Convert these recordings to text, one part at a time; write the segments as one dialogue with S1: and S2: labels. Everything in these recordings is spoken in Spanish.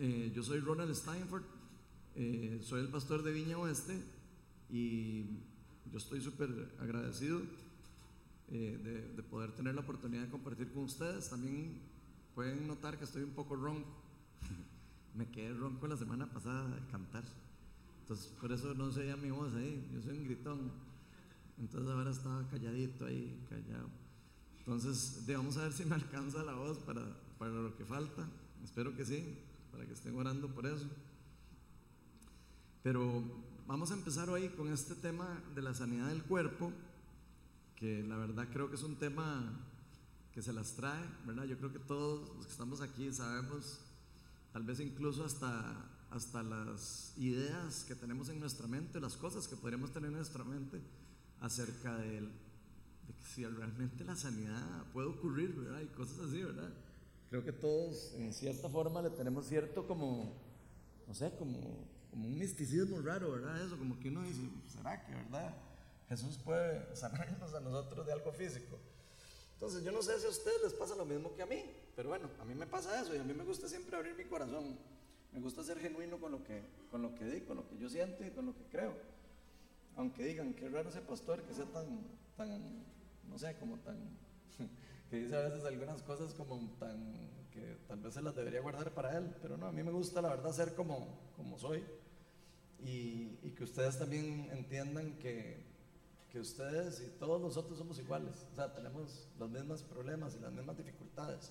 S1: Eh, yo soy Ronald Steinford, eh, soy el pastor de Viña Oeste y yo estoy súper agradecido eh, de, de poder tener la oportunidad de compartir con ustedes. También pueden notar que estoy un poco ronco. Me quedé ronco la semana pasada de cantar. Entonces, por eso no se oía mi voz ahí. Yo soy un gritón. Entonces, ahora estaba calladito ahí, callado. Entonces, vamos a ver si me alcanza la voz para, para lo que falta. Espero que sí, para que estén orando por eso. Pero vamos a empezar hoy con este tema de la sanidad del cuerpo, que la verdad creo que es un tema que se las trae, ¿verdad? Yo creo que todos los que estamos aquí sabemos, tal vez incluso hasta, hasta las ideas que tenemos en nuestra mente, las cosas que podríamos tener en nuestra mente acerca de, de que si realmente la sanidad puede ocurrir, ¿verdad? Y cosas así, ¿verdad? Creo que todos en cierta forma le tenemos cierto como, no sé, como, como un misticismo raro, ¿verdad? Eso, como que uno dice, ¿será que, verdad? Jesús puede sanarnos a nosotros de algo físico. Entonces, yo no sé si a ustedes les pasa lo mismo que a mí, pero bueno, a mí me pasa eso y a mí me gusta siempre abrir mi corazón. Me gusta ser genuino con lo que, con lo que digo, con lo que yo siento y con lo que creo. Aunque digan, qué raro ese pastor que sea tan, tan, no sé, como tan, que dice a veces algunas cosas como tan, que tal vez se las debería guardar para él, pero no, a mí me gusta la verdad ser como, como soy y, y que ustedes también entiendan que que ustedes y todos nosotros somos iguales, o sea, tenemos los mismos problemas y las mismas dificultades.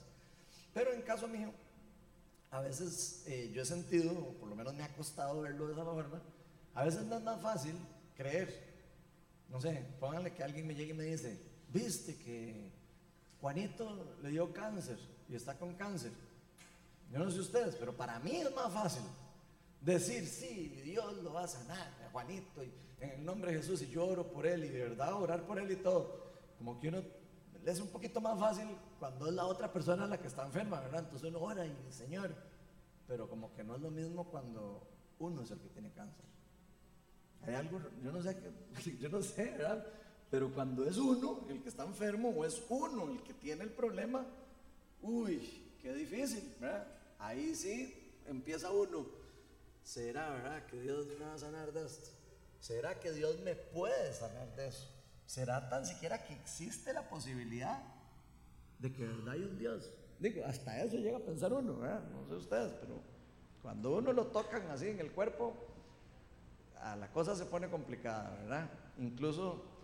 S1: Pero en caso mío, a veces eh, yo he sentido, o por lo menos me ha costado verlo de esa forma, a veces no es más fácil creer. No sé, pónganle que alguien me llegue y me dice, viste que Juanito le dio cáncer y está con cáncer. Yo no sé ustedes, pero para mí es más fácil decir, sí, Dios lo va a sanar, a Juanito, y en el nombre de Jesús, y yo oro por él, y de verdad orar por él y todo. Como que uno es un poquito más fácil cuando es la otra persona la que está enferma, ¿verdad? Entonces uno ora y Señor, pero como que no es lo mismo cuando uno es el que tiene cáncer. Hay algo, yo no sé, yo no sé, ¿verdad? Pero cuando es uno el que está enfermo o es uno el que tiene el problema, uy, qué difícil, ¿verdad? Ahí sí empieza uno. ¿Será, verdad, que Dios me va a sanar de esto? ¿Será que Dios me puede sanar de eso? ¿Será tan siquiera que existe la posibilidad de que verdad hay un Dios? Digo, hasta eso llega a pensar uno, ¿verdad? No sé ustedes, pero cuando uno lo tocan así en el cuerpo, a la cosa se pone complicada, ¿verdad? Incluso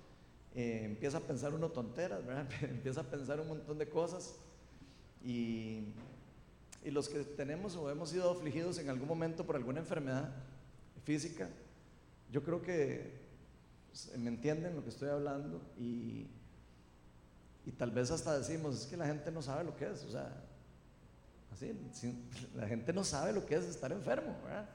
S1: eh, empieza a pensar uno tonteras, empieza a pensar un montón de cosas y, los que tenemos o hemos sido afligidos en algún momento por alguna enfermedad física, yo creo que pues, me entienden lo que estoy hablando y, y tal vez hasta decimos, es que la gente no sabe lo que es, o sea, así, la gente no sabe lo que es estar enfermo, ¿verdad?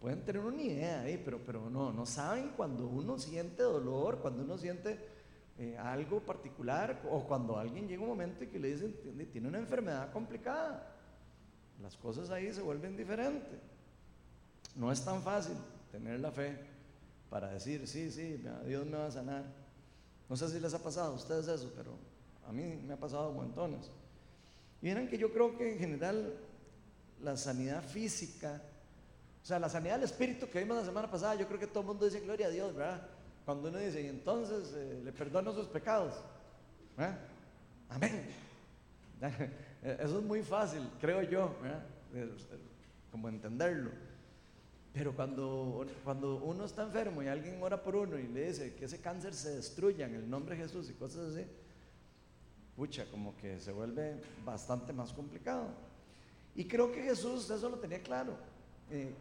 S1: Pueden tener una idea ahí, pero, pero no, no saben cuando uno siente dolor, cuando uno siente eh, algo particular o cuando alguien llega un momento y que le dicen, tiene una enfermedad complicada. Las cosas ahí se vuelven diferentes. No es tan fácil tener la fe para decir, sí, sí, Dios me va a sanar. No sé si les ha pasado a ustedes eso, pero a mí me ha pasado montones. Y miren que yo creo que en general la sanidad física, o sea, la sanidad del espíritu que vimos la semana pasada, yo creo que todo el mundo dice gloria a Dios, ¿verdad? Cuando uno dice, y entonces eh, le perdono sus pecados. ¿verdad? Amén. Eso es muy fácil, creo yo, ¿verdad? como entenderlo. Pero cuando, cuando uno está enfermo y alguien ora por uno y le dice que ese cáncer se destruya en el nombre de Jesús y cosas así, pucha, como que se vuelve bastante más complicado. Y creo que Jesús eso lo tenía claro. Eh,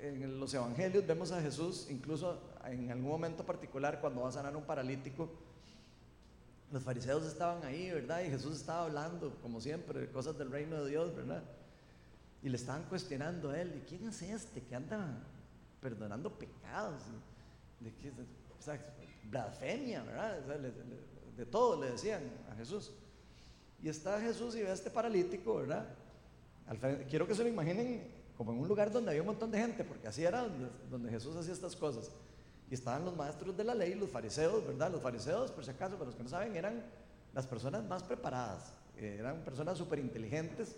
S1: en los evangelios vemos a Jesús, incluso en algún momento particular, cuando va a sanar un paralítico, los fariseos estaban ahí, ¿verdad? Y Jesús estaba hablando, como siempre, cosas del reino de Dios, ¿verdad? Y le estaban cuestionando a él, ¿de quién es este que anda perdonando pecados? ¿De qué? O sea, blasfemia, ¿verdad? de todo le decían a Jesús. Y está Jesús y ve a este paralítico, ¿verdad? quiero que se lo imaginen como en un lugar donde había un montón de gente, porque así era donde, donde Jesús hacía estas cosas. Y estaban los maestros de la ley, los fariseos, ¿verdad? Los fariseos, por si acaso, para los que no saben, eran las personas más preparadas, eran personas súper inteligentes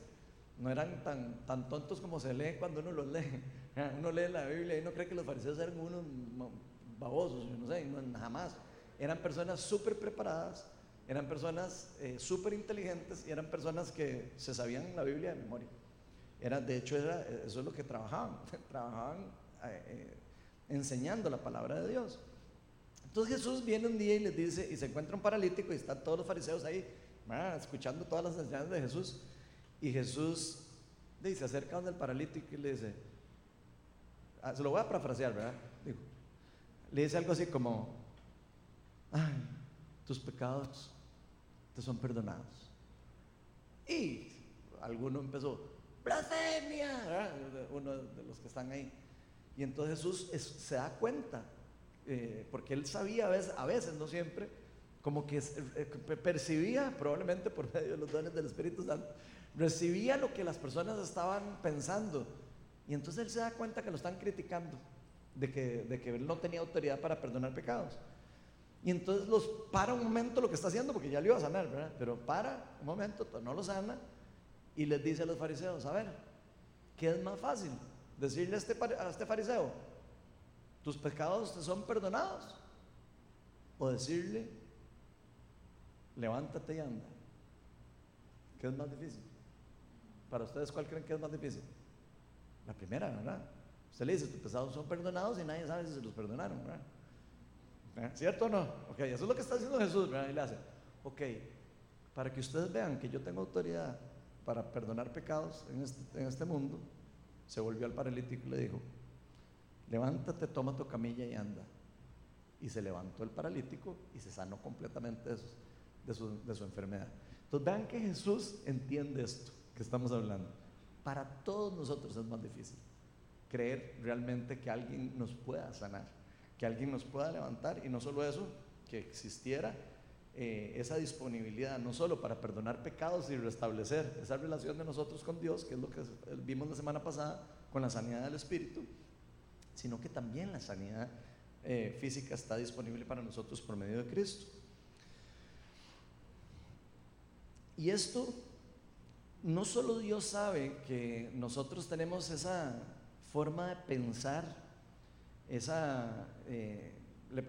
S1: no eran tan, tan tontos como se lee cuando uno los lee. Uno lee la Biblia y uno cree que los fariseos eran unos babosos, no sé, jamás. Eran personas súper preparadas, eran personas eh, súper inteligentes y eran personas que se sabían la Biblia de memoria. Era, de hecho, era, eso es lo que trabajaban, trabajaban eh, eh, enseñando la palabra de Dios. Entonces Jesús viene un día y les dice, y se encuentra un paralítico y están todos los fariseos ahí, escuchando todas las enseñanzas de Jesús. Y Jesús dice, se acerca donde paralítico y le dice, ah, se lo voy a parafrasear, ¿verdad? le dice algo así como, ay, tus pecados te son perdonados. Y alguno empezó, blasfemia, uno de los que están ahí. Y entonces Jesús se da cuenta, eh, porque él sabía a veces, a veces, no siempre, como que eh, percibía, probablemente por medio de los dones del Espíritu Santo, recibía lo que las personas estaban pensando. Y entonces él se da cuenta que lo están criticando, de que, de que él no tenía autoridad para perdonar pecados. Y entonces los para un momento lo que está haciendo, porque ya le iba a sanar, ¿verdad? Pero para un momento, no lo sana, y les dice a los fariseos, a ver, ¿qué es más fácil? Decirle a este, a este fariseo, tus pecados te son perdonados. O decirle, levántate y anda. ¿Qué es más difícil? Para ustedes, ¿cuál creen que es más difícil? La primera, ¿verdad? Usted le dice, tus pecados son perdonados y nadie sabe si se los perdonaron, ¿verdad? ¿Eh? ¿Cierto o no? Ok, eso es lo que está haciendo Jesús. Y le hace, ok, para que ustedes vean que yo tengo autoridad para perdonar pecados en este, en este mundo, se volvió al paralítico y le dijo, levántate, toma tu camilla y anda. Y se levantó el paralítico y se sanó completamente de su, de su enfermedad. Entonces vean que Jesús entiende esto que estamos hablando. Para todos nosotros es más difícil creer realmente que alguien nos pueda sanar, que alguien nos pueda levantar y no solo eso, que existiera eh, esa disponibilidad, no solo para perdonar pecados y restablecer esa relación de nosotros con Dios, que es lo que vimos la semana pasada con la sanidad del Espíritu, sino que también la sanidad eh, física está disponible para nosotros por medio de Cristo. Y esto, no solo Dios sabe que nosotros tenemos esa forma de pensar, esa, eh,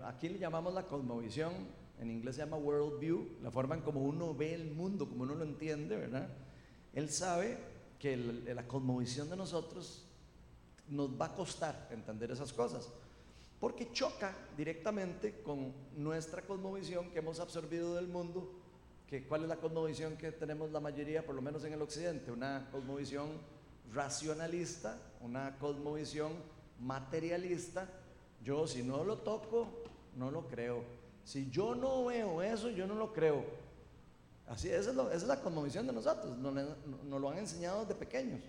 S1: aquí le llamamos la cosmovisión, en inglés se llama world view, la forma en como uno ve el mundo, como uno lo entiende, ¿verdad? Él sabe que la cosmovisión de nosotros nos va a costar entender esas cosas, porque choca directamente con nuestra cosmovisión que hemos absorbido del mundo, que cuál es la cosmovisión que tenemos la mayoría, por lo menos en el occidente, una cosmovisión racionalista, una cosmovisión materialista. Yo si no lo toco, no lo creo. Si yo no veo eso, yo no lo creo. Así esa es, esa es la cosmovisión de nosotros, nos, nos lo han enseñado desde pequeños.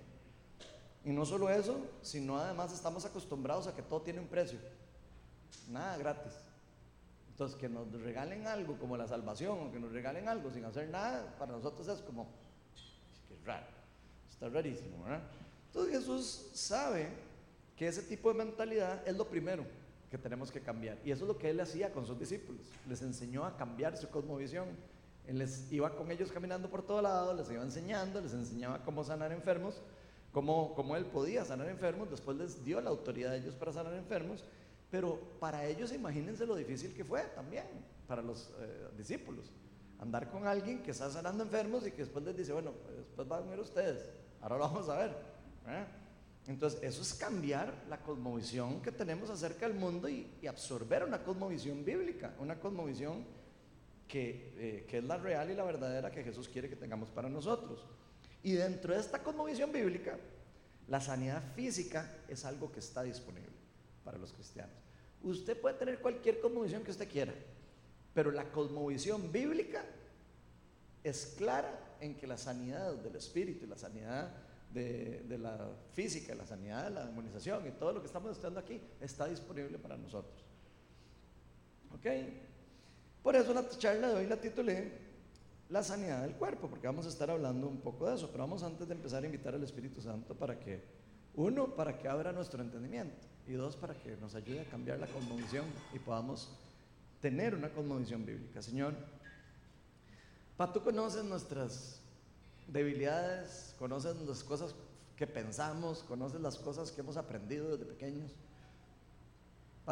S1: Y no solo eso, sino además estamos acostumbrados a que todo tiene un precio. Nada gratis. Entonces, que nos regalen algo como la salvación o que nos regalen algo sin hacer nada, para nosotros es como, que es raro, está rarísimo, ¿verdad? Entonces Jesús sabe que ese tipo de mentalidad es lo primero que tenemos que cambiar. Y eso es lo que él hacía con sus discípulos. Les enseñó a cambiar su cosmovisión. Él les iba con ellos caminando por todo lado, les iba enseñando, les enseñaba cómo sanar enfermos, cómo, cómo él podía sanar enfermos. Después les dio la autoridad a ellos para sanar enfermos. Pero para ellos, imagínense lo difícil que fue también, para los eh, discípulos. Andar con alguien que está sanando enfermos y que después les dice, bueno, pues después van a ver ustedes, ahora lo vamos a ver. ¿eh? Entonces, eso es cambiar la cosmovisión que tenemos acerca del mundo y, absorber una cosmovisión bíblica, una cosmovisión que, eh, que, es la real y la verdadera que Jesús quiere que tengamos para nosotros. Y dentro de esta cosmovisión bíblica, la sanidad física es algo que está disponible para los cristianos. Usted puede tener cualquier cosmovisión que usted quiera, pero la cosmovisión bíblica es clara en que la sanidad del espíritu y la sanidad de, la física, la sanidad, la inmunización y todo lo que estamos estudiando aquí está disponible para nosotros. ¿Ok? Por eso la charla de hoy la titulé La sanidad del cuerpo, porque vamos a estar hablando un poco de eso, pero vamos antes de empezar a invitar al Espíritu Santo para que, uno, para que abra nuestro entendimiento y dos, para que nos ayude a cambiar la cosmovisión y podamos tener una cosmovisión bíblica. Señor, Pa, tú conoces nuestras debilidades, conoces las cosas que pensamos, conoces las cosas que hemos aprendido desde pequeños.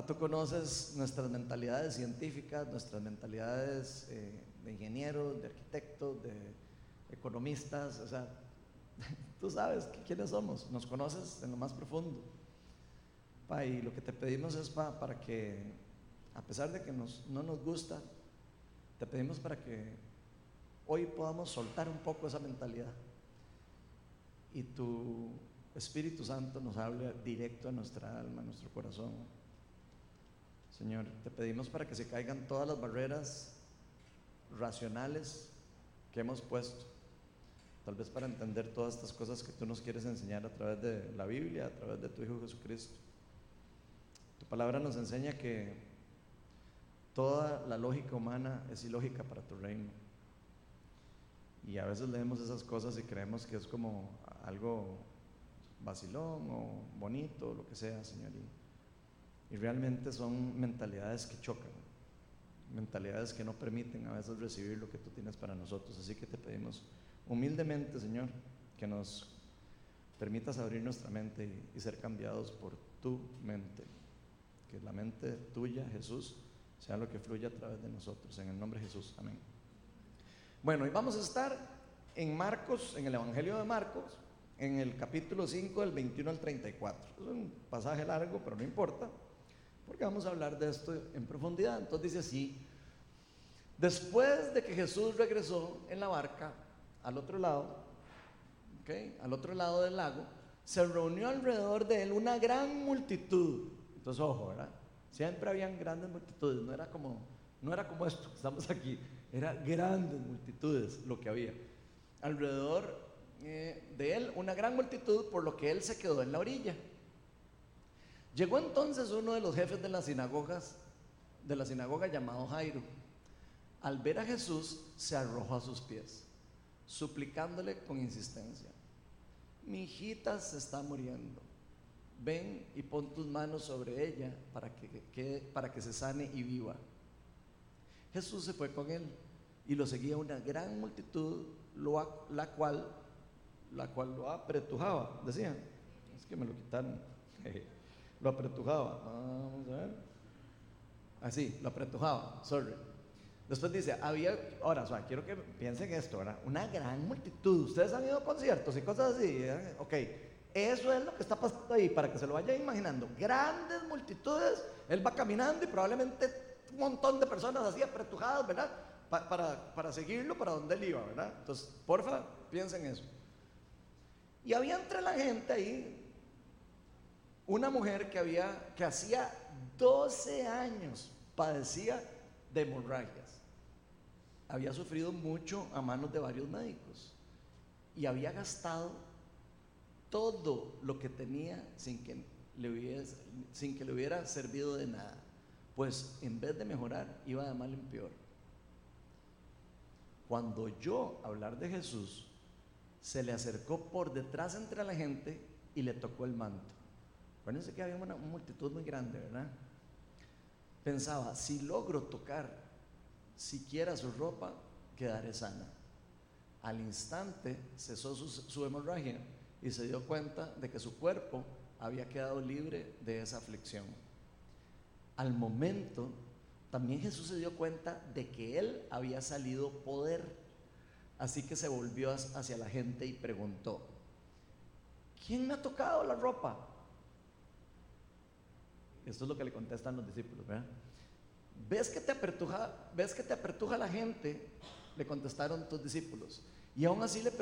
S1: Tú conoces nuestras mentalidades científicas, nuestras mentalidades eh, de ingenieros, de arquitectos, de economistas, o sea, tú sabes quiénes somos, nos conoces en lo más profundo. y lo que te pedimos es para que, a pesar de que no nos gusta, te pedimos para que hoy podamos soltar un poco esa mentalidad y tu Espíritu Santo nos hable directo a nuestra alma, a nuestro corazón. Señor, te pedimos para que se caigan todas las barreras racionales que hemos puesto, tal vez para entender todas estas cosas que tú nos quieres enseñar a través de la Biblia, a través de tu Hijo Jesucristo. Tu palabra nos enseña que toda la lógica humana es ilógica para tu reino. Y a veces leemos esas cosas y creemos que es como algo vacilón o bonito, lo que sea, Señor. Y realmente son mentalidades que chocan, mentalidades que no permiten a veces recibir lo que tú tienes para nosotros. Así que te pedimos humildemente, Señor, que nos permitas abrir nuestra mente y, ser cambiados por tu mente. Que la mente tuya, Jesús, sea lo que fluya a través de nosotros. En el nombre de Jesús. Amén. Bueno, y vamos a estar en Marcos, en el Evangelio de Marcos, en el capítulo 5, del 21 al 34. Es un pasaje largo, pero no importa porque vamos a hablar de esto en profundidad. Entonces dice así, después de que Jesús regresó en la barca al otro lado, al otro lado del lago, se reunió alrededor de él una gran multitud. Entonces, ojo, ¿verdad? Siempre habían grandes multitudes, no era como, no era como esto, estamos aquí, era grandes multitudes lo que había. Alrededor eh, de él una gran multitud, por lo que él se quedó en la orilla. Llegó entonces uno de los jefes de las sinagogas, de la sinagoga llamado Jairo. Al ver a Jesús, se arrojó a sus pies, suplicándole con insistencia: Mi hijita se está muriendo. Ven y pon tus manos sobre ella para que, para que se sane y viva. Jesús se fue con él y lo seguía una gran multitud, la cual, la cual lo apretujaba. Decían, es que me lo quitaron. lo apretujaba. Vamos a ver. Así, lo apretujaba, sorry. Después dice, había, ahora, quiero que piensen esto, ¿verdad? Una gran multitud. Ustedes han ido a conciertos y cosas así. Ok, eso es lo que está pasando ahí, para que se lo vayan imaginando. Grandes multitudes, él va caminando y probablemente un montón de personas así apretujadas, ¿verdad? Para, para seguirlo para donde él iba, ¿verdad? Entonces, porfa, piensen eso. Y había entre la gente ahí una mujer que, había, que hacía 12 años padecía de hemorragias. Había sufrido mucho a manos de varios médicos y había gastado todo lo que tenía sin que le sin que le hubiera servido de nada. Pues en vez de mejorar, iba de mal en peor. Cuando yo hablar de Jesús, se le acercó por detrás entre la gente y le tocó el manto. Acuérdense que había una multitud muy grande, ¿verdad? Pensaba, si logro tocar siquiera su ropa, quedaré sana. Al instante cesó su, su hemorragia y se dio cuenta de que su cuerpo había quedado libre de esa aflicción. Al momento, también Jesús se dio cuenta de que él había salido poder. Así que se volvió hacia la gente y preguntó, ¿quién me ha tocado la ropa? Esto es lo que le contestan los discípulos, ¿verdad? ¿Ves que te apertuja, ves que te apertuja la gente? Le contestaron tus discípulos. Y aún, así le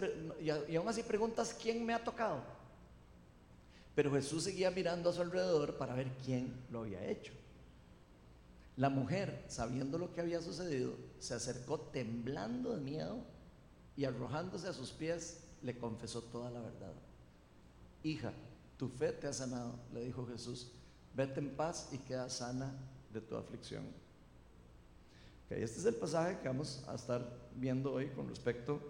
S1: y aún así preguntas quién me ha tocado. Pero Jesús seguía mirando a su alrededor para ver quién lo había hecho. La mujer, sabiendo lo que había sucedido, se acercó temblando de miedo y arrojándose a sus pies, le confesó toda la verdad. Hija, tu fe te ha sanado, le dijo Jesús vete en paz y queda sana de tu aflicción. este es el pasaje que vamos a estar viendo hoy con respecto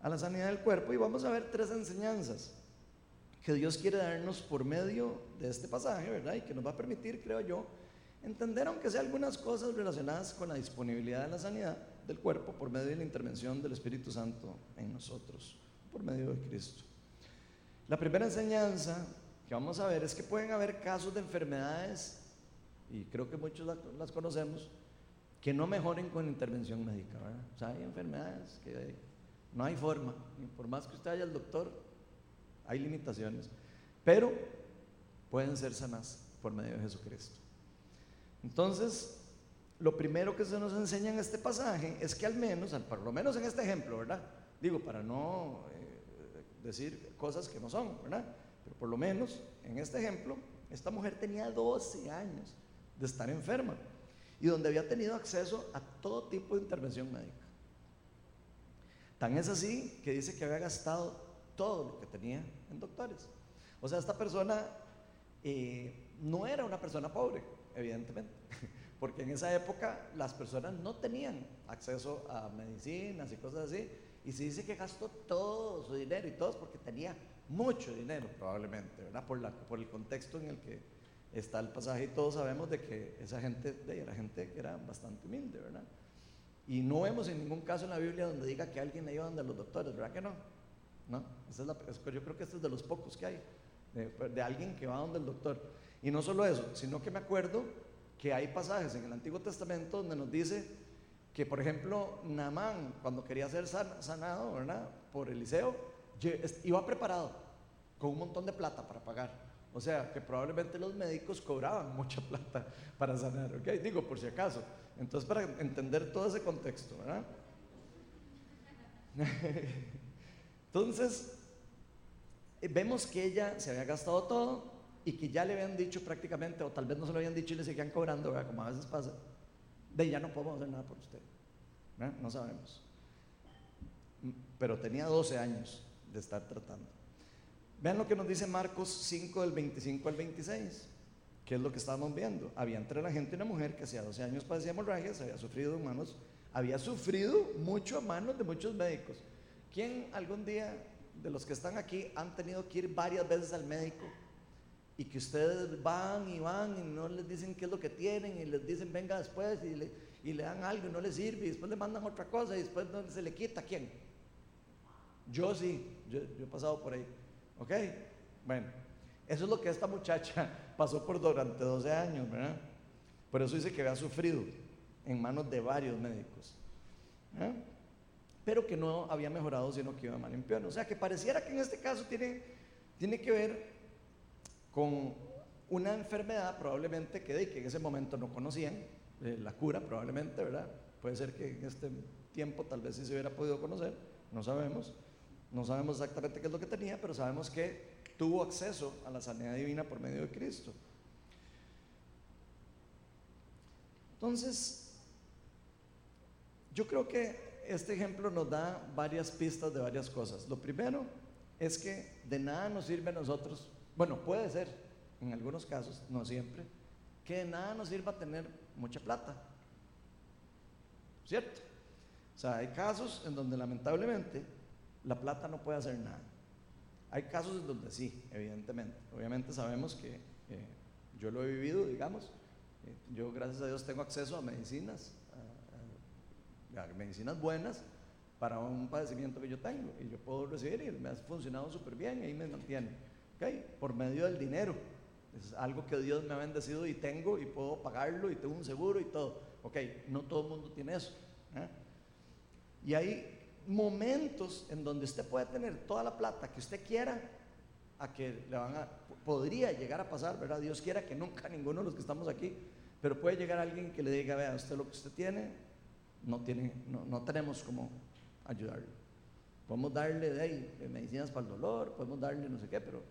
S1: a la sanidad del cuerpo y vamos a ver tres enseñanzas que Dios quiere darnos por medio de este pasaje, ¿verdad? Y que nos va a permitir, creo yo, entender aunque sea algunas cosas relacionadas con la disponibilidad de la sanidad del cuerpo por medio de la intervención del Espíritu Santo en nosotros, por medio de Cristo. La primera enseñanza que vamos a ver es que pueden haber casos de enfermedades, y creo que muchos las conocemos, que no mejoren con intervención médica. O sea, hay enfermedades que no hay forma, por más que usted vaya al doctor, hay limitaciones, pero pueden ser sanas por medio de Jesucristo. Entonces, lo primero que se nos enseña en este pasaje es que al menos, por lo menos en este ejemplo, ¿verdad? Digo, para no eh, decir cosas que no son, ¿verdad? Pero por lo menos en este ejemplo, esta mujer tenía 12 años de estar enferma y donde había tenido acceso a todo tipo de intervención médica. Tan es así que dice que había gastado todo lo que tenía en doctores. O sea, esta persona eh, no era una persona pobre, evidentemente, porque en esa época las personas no tenían acceso a medicinas y cosas así, y se dice que gastó todo su dinero y todo es porque tenía mucho dinero, probablemente, ¿verdad? Por, la, por el contexto en el que está el pasaje y todos sabemos de que esa gente era gente que era bastante humilde, ¿verdad? Y no vemos en ningún caso en la Biblia donde diga que alguien iba donde los doctores, ¿verdad que no? ¿No? es la, yo creo que este es de los pocos que hay, de, alguien que va donde el doctor. Y no solo eso, sino que me acuerdo que hay pasajes en el Antiguo Testamento donde nos dice que, por ejemplo, Naamán, cuando quería ser sanado. Por Eliseo, iba preparado con un montón de plata para pagar. O sea, que probablemente los médicos cobraban mucha plata para sanar. Digo, por si acaso. Entonces, para entender todo ese contexto. Entonces, vemos que ella se había gastado todo y que ya le habían dicho prácticamente, o tal vez no se lo habían dicho y le seguían cobrando, ¿verdad? Como a veces pasa, de ya no podemos hacer nada por usted. No sabemos. Pero tenía 12 años de estar tratando. Vean lo que nos dice Marcos 5 del 25 al 26, que es lo que estábamos viendo. Había entre la gente una mujer que hacía 12 años padecía hemorragias, había sufrido manos, había sufrido mucho a manos de muchos médicos. ¿Quién algún día de los que están aquí han tenido que ir varias veces al médico y que ustedes van y van y no les dicen qué es lo que tienen y les dicen venga después y le, dan algo y no les sirve y después le mandan otra cosa y después no se le quita? ¿Quién? Yo sí, yo he pasado por ahí. ¿Ok? Bueno, eso es lo que esta muchacha pasó por durante 12 años, ¿verdad? Por eso dice que había sufrido en manos de varios médicos. Pero que no había mejorado, sino que iba mal en peor. O sea, que pareciera que en este caso tiene, tiene que ver con una enfermedad probablemente que, en ese momento no conocían, eh, la cura probablemente, ¿verdad? Puede ser que en este tiempo tal vez sí se hubiera podido conocer, no sabemos. No sabemos exactamente qué es lo que tenía, pero sabemos que tuvo acceso a la sanidad divina por medio de Cristo. Entonces, yo creo que este ejemplo nos da varias pistas de varias cosas. Lo primero es que de nada nos sirve a nosotros, bueno, puede ser en algunos casos, no siempre, que de nada nos sirva tener mucha plata. ¿Cierto? O sea, hay casos en donde lamentablemente la plata no puede hacer nada. Hay casos en donde sí, evidentemente. Obviamente sabemos que eh, yo lo he vivido, digamos. Eh, yo, gracias a Dios, tengo acceso a medicinas, a, medicinas buenas para un padecimiento que yo tengo y yo puedo recibir y me ha funcionado súper bien y ahí me mantiene. ¿Okay? Por medio del dinero. Es algo que Dios me ha bendecido y tengo y puedo pagarlo y tengo un seguro y todo. Ok, no todo el mundo tiene eso. ¿eh? Y hay momentos en donde usted puede tener toda la plata que usted quiera, a que le van a, podría llegar a pasar, ¿verdad? Dios quiera que nunca ninguno de los que estamos aquí, pero puede llegar alguien que le diga, vea, usted lo que usted tiene, no, tiene, no, tenemos cómo ayudarle. Podemos darle de ahí medicinas para el dolor, podemos darle no sé qué, pero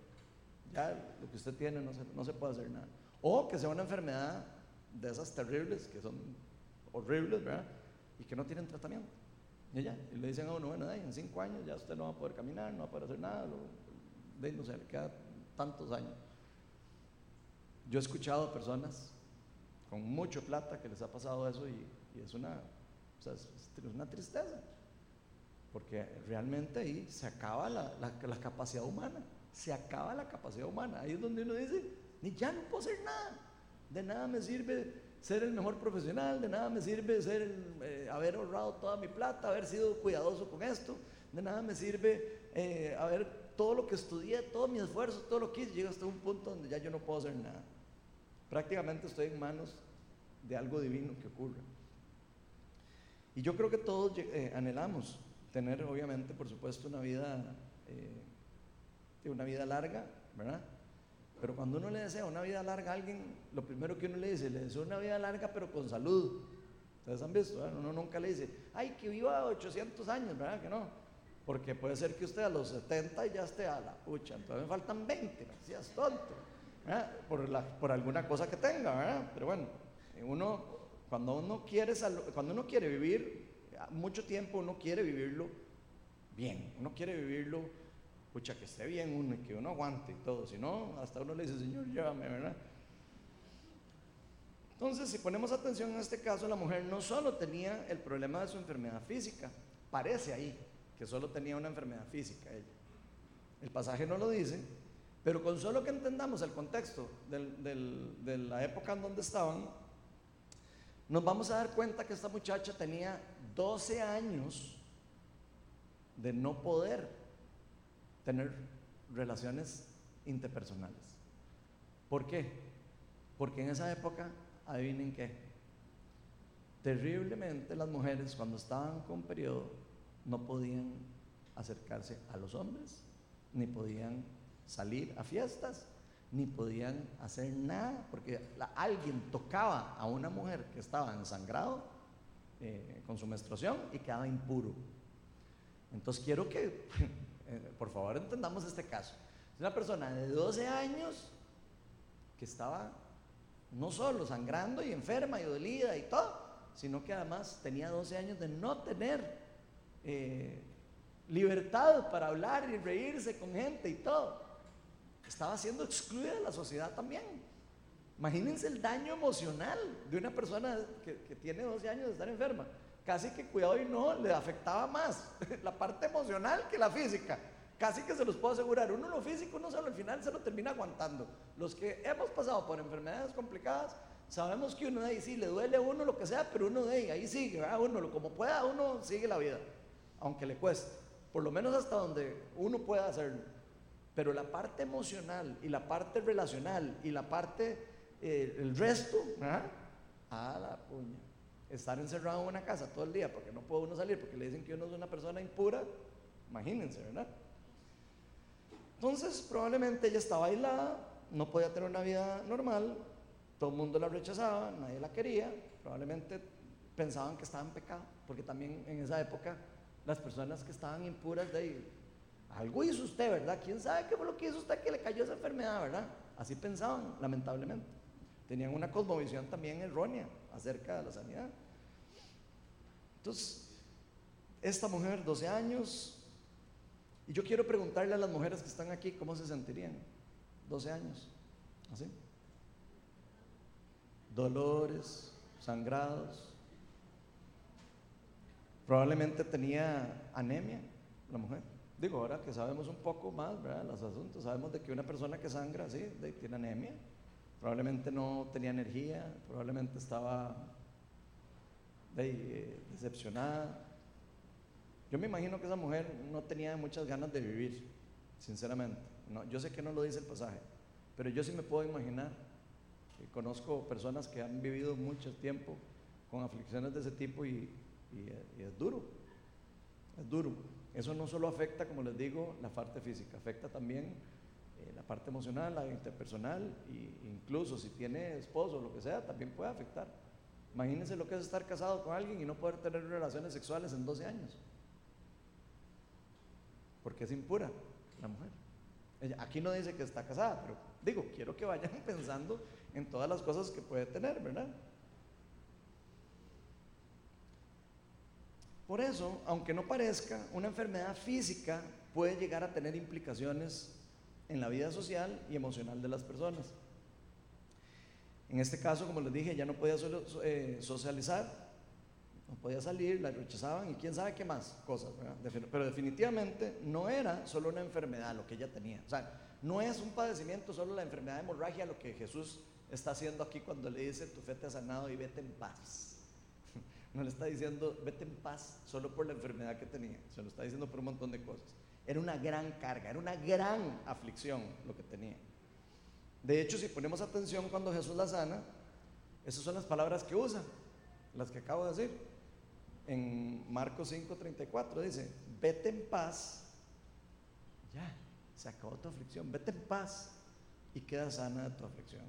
S1: ya lo que usted tiene no se, no se puede hacer nada. O que sea una enfermedad de esas terribles, que son horribles, ¿verdad? Y que no tienen tratamiento. Y ya, y le dicen a uno, bueno, en cinco años ya usted no va a poder caminar, no va a poder hacer nada, de, no sé, le queda tantos años. Yo he escuchado a personas con mucho plata que les ha pasado eso y, es, una, o sea, es, una tristeza, porque realmente ahí se acaba la, la, capacidad humana, se acaba la capacidad humana, ahí es donde uno dice, ni ya no puedo hacer nada, de nada me sirve ser el mejor profesional, de nada me sirve ser eh, haber ahorrado toda mi plata, haber sido cuidadoso con esto, de nada me sirve eh, haber todo lo que estudié, todo mi esfuerzo, todo lo que hice, llega hasta un punto donde ya yo no puedo hacer nada. Prácticamente estoy en manos de algo divino que ocurra. Y yo creo que todos eh, anhelamos tener, obviamente, por supuesto, una vida, una vida larga, ¿verdad? Pero cuando uno le desea una vida larga a alguien, lo primero que uno le dice, le deseo una vida larga pero con salud. Ustedes han visto, uno nunca le dice, ay, que viva 800 años, ¿verdad? Que no. Porque puede ser que usted a los 70 ya esté a la pucha, entonces me faltan 20, si es tonto, por, la, por alguna cosa que tenga, ¿verdad? Pero bueno, uno, cuando uno quiere, cuando uno quiere vivir mucho tiempo, uno quiere vivirlo bien, uno quiere vivirlo escucha que esté bien uno y que uno aguante y todo. Si no, hasta uno le dice, Señor, llévame, ¿verdad? Entonces, si ponemos atención en este caso, la mujer no solo tenía el problema de su enfermedad física, parece ahí que solo tenía una enfermedad física ella. El pasaje no lo dice, pero con solo que entendamos el contexto de la época en donde estaban, nos vamos a dar cuenta que esta muchacha tenía 12 años de no poder tener relaciones interpersonales. ¿Por qué? Porque en esa época, adivinen qué, terriblemente las mujeres cuando estaban con periodo no podían acercarse a los hombres, ni podían salir a fiestas, ni podían hacer nada, porque alguien tocaba a una mujer que estaba ensangrado eh, con su menstruación y quedaba impuro. Entonces quiero que por favor entendamos este caso. Es una persona de 12 años que estaba no solo sangrando y enferma y dolida y todo, sino que además tenía 12 años de no tener eh, libertad para hablar y reírse con gente y todo. Estaba siendo excluida de la sociedad también. Imagínense el daño emocional de una persona que, que tiene 12 años de estar enferma casi que cuidado y no, le afectaba más la parte emocional que la física. Casi que se los puedo asegurar, uno lo físico, uno solo al final se lo termina aguantando. Los que hemos pasado por enfermedades complicadas, sabemos que uno de ahí sí le duele a uno lo que sea, pero uno de ahí, ahí sigue, ¿verdad? uno como pueda, uno sigue la vida, aunque le cueste, por lo menos hasta donde uno pueda hacerlo. Pero la parte emocional y la parte relacional y la parte, eh, el resto, a la puña estar encerrado en una casa todo el día porque no puede uno salir porque le dicen que uno es una persona impura, imagínense, ¿verdad? Entonces, probablemente ella estaba aislada, no podía tener una vida normal, todo el mundo la rechazaba, nadie la quería, probablemente pensaban que estaba en pecado, porque también en esa época las personas que estaban impuras de ahí, algo hizo usted, ¿verdad? ¿Quién sabe qué fue lo que hizo usted que le cayó esa enfermedad, ¿verdad? Así pensaban, lamentablemente. Tenían una cosmovisión también errónea acerca de la sanidad. Entonces, esta mujer, 12 años, y yo quiero preguntarle a las mujeres que están aquí cómo se sentirían. 12 años, ¿así? Dolores, sangrados. Probablemente tenía anemia la mujer. Digo, ahora que sabemos un poco más, ¿verdad? Los asuntos, sabemos de que una persona que sangra, sí, tiene anemia. Probablemente no tenía energía, probablemente estaba de, decepcionada. Yo me imagino que esa mujer no tenía muchas ganas de vivir, sinceramente. No, yo sé que no lo dice el pasaje, pero yo sí me puedo imaginar. Que conozco personas que han vivido mucho tiempo con aflicciones de ese tipo y, es duro, es duro. Eso no solo afecta, como les digo, la parte física, afecta también eh, la parte emocional, la interpersonal, e incluso si tiene esposo o lo que sea, también puede afectar. Imagínense lo que es estar casado con alguien y no poder tener relaciones sexuales en 12 años. Porque es impura la mujer. aquí no dice que está casada, pero digo, quiero que vayan pensando en todas las cosas que puede tener, ¿verdad? Por eso, aunque no parezca, una enfermedad física puede llegar a tener implicaciones en la vida social y emocional de las personas. En este caso, como les dije, ya no podía solo, eh, socializar, no podía salir, la rechazaban y quién sabe qué más cosas, Pero definitivamente no era solo una enfermedad lo que ella tenía. O sea, no es un padecimiento solo la enfermedad de hemorragia lo que Jesús está haciendo aquí cuando le dice tu fe te ha sanado y vete en paz. No le está diciendo vete en paz solo por la enfermedad que tenía, se lo está diciendo por un montón de cosas. Era una gran carga, era una gran aflicción lo que tenía. De hecho, si ponemos atención cuando Jesús la sana, esas son las palabras que usa, las que acabo de decir. En Marcos 5:34 dice, vete en paz, ya, se acabó tu aflicción, vete en paz y queda sana de tu aflicción.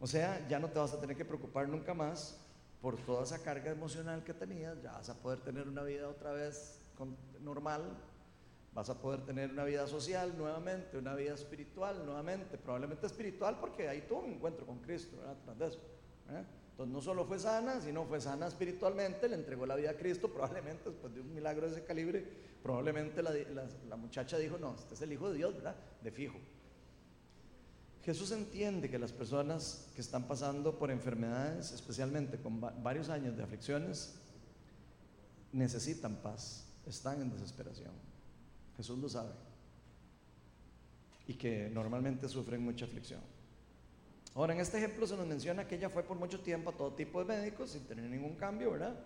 S1: O sea, ya no te vas a tener que preocupar nunca más por toda esa carga emocional que tenías, ya vas a poder tener una vida otra vez normal, vas a poder tener una vida social nuevamente, una vida espiritual nuevamente, probablemente espiritual porque ahí tuvo un encuentro con Cristo, ¿verdad? Tras de eso. ¿eh? Entonces no solo fue sana, sino fue sana espiritualmente, le entregó la vida a Cristo, probablemente después de un milagro de ese calibre, probablemente la, la muchacha dijo, no, este es el Hijo de Dios, ¿verdad? De fijo. Jesús entiende que las personas que están pasando por enfermedades, especialmente con varios años de aflicciones, necesitan paz, están en desesperación. Jesús lo sabe. Y que normalmente sufren mucha aflicción. Ahora, en este ejemplo se nos menciona que ella fue por mucho tiempo a todo tipo de médicos sin tener ningún cambio, ¿verdad?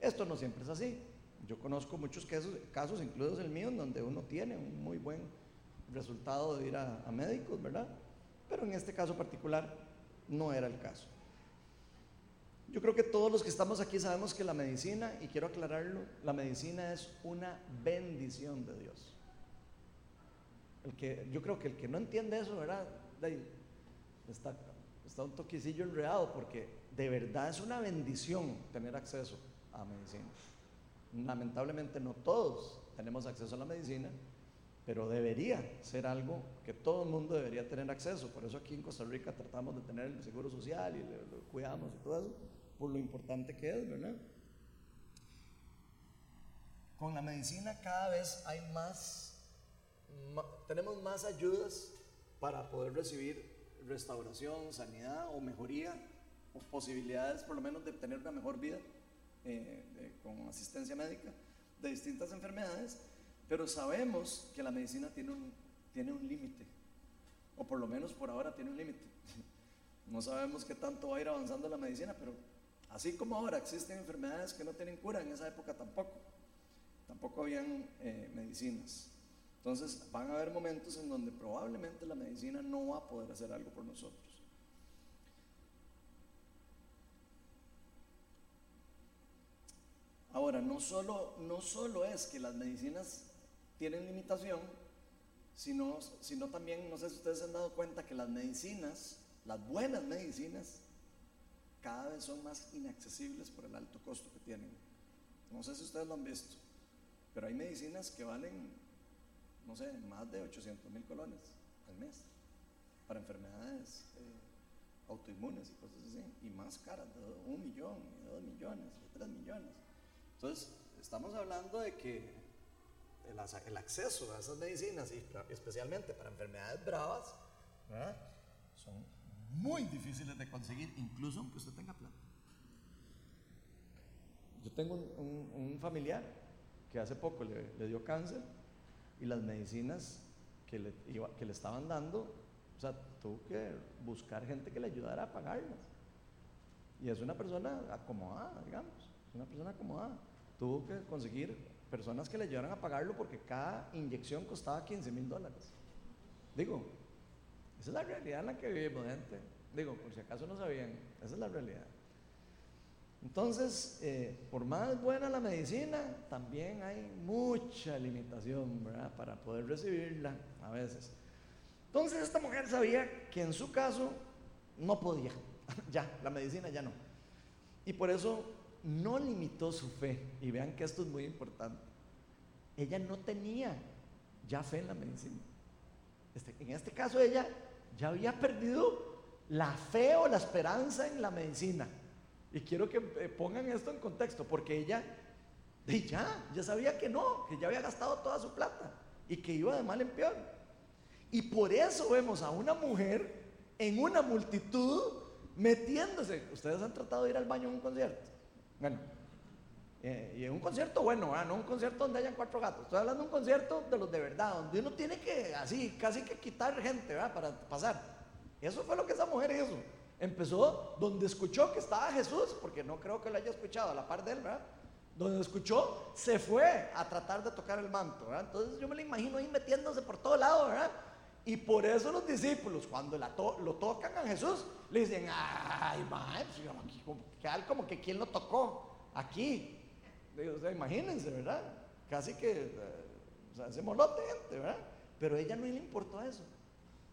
S1: Esto no siempre es así. Yo conozco muchos casos, casos incluidos el mío, en donde uno tiene un muy buen resultado de ir a, a médicos, ¿verdad? Pero en este caso particular no era el caso. Yo creo que todos los que estamos aquí sabemos que la medicina, y quiero aclararlo, la medicina es una bendición de Dios. El que, yo creo que el que no entiende eso, ¿verdad? Está, está un toquecillo enredado porque de verdad es una bendición tener acceso a medicina. Lamentablemente no todos tenemos acceso a la medicina, pero debería ser algo que todo el mundo debería tener acceso. Por eso aquí en Costa Rica tratamos de tener el seguro social y lo, cuidamos y todo eso, por lo importante que es, ¿verdad? Con la medicina cada vez hay más, tenemos más ayudas para poder recibir restauración, sanidad o mejoría, o posibilidades por lo menos de tener una mejor vida eh, con asistencia médica de distintas enfermedades pero sabemos que la medicina tiene un, tiene un límite, o por lo menos por ahora tiene un límite. No sabemos qué tanto va a ir avanzando la medicina, pero así como ahora existen enfermedades que no tienen cura, en esa época tampoco. Tampoco habían eh, medicinas. Entonces van a haber momentos en donde probablemente la medicina no va a poder hacer algo por nosotros. Ahora, no solo, no solo es que las medicinas tienen limitación, sino, sino también, no sé si ustedes se han dado cuenta que las medicinas, las buenas medicinas, cada vez son más inaccesibles por el alto costo que tienen. No sé si ustedes lo han visto, pero hay medicinas que valen, no sé, más de 800 mil colones al mes para enfermedades eh, autoinmunes y cosas así, y más caras, de un millón, de dos millones, de tres millones. Entonces, estamos hablando de que el, acceso a esas medicinas, y especialmente para enfermedades bravas, son muy difíciles de conseguir, incluso aunque usted tenga plata. Yo tengo un, familiar que hace poco le, dio cáncer y las medicinas que le, que le estaban dando, o sea, tuvo que buscar gente que le ayudara a pagarlas. Y es una persona acomodada, digamos, es una persona acomodada. Tuvo que conseguir personas que le ayudaran a pagarlo porque cada inyección costaba 15 mil dólares. Digo, esa es la realidad en la que vivimos, gente. Digo, por si acaso no sabían, esa es la realidad. Entonces, eh, por más buena la medicina, también hay mucha limitación para poder recibirla a veces. Entonces, esta mujer sabía que en su caso no podía, ya, la medicina ya no. Y por eso no limitó su fe. Y vean que esto es muy importante. Ella no tenía ya fe en la medicina. Este, en este caso ella ya había perdido la fe o la esperanza en la medicina. Y quiero que eh, pongan esto en contexto, porque ella ya, ya sabía que no, que ya había gastado toda su plata y que iba de mal en peor. Y por eso vemos a una mujer en una multitud metiéndose. Ustedes han tratado de ir al baño en un concierto.
S2: Bueno, eh, y en un concierto bueno, no un concierto donde hayan cuatro gatos. Estoy hablando de un concierto de los de verdad, donde uno tiene que, así, casi que quitar gente, ¿verdad? Para pasar. Eso fue lo que esa mujer hizo. Empezó donde escuchó que estaba Jesús, porque no creo que lo haya escuchado a la par de él, ¿verdad? Donde escuchó, se fue a tratar de tocar el manto. Entonces yo me lo imagino ahí metiéndose por todo lado, ¿verdad? Y por eso los discípulos, cuando lo tocan a Jesús, le dicen, ay, maestro, pues, como que quién lo tocó aquí. Imagínense, ¿verdad? Casi que eh, o sea, se gente, ¿verdad? Pero a ella no le importó eso.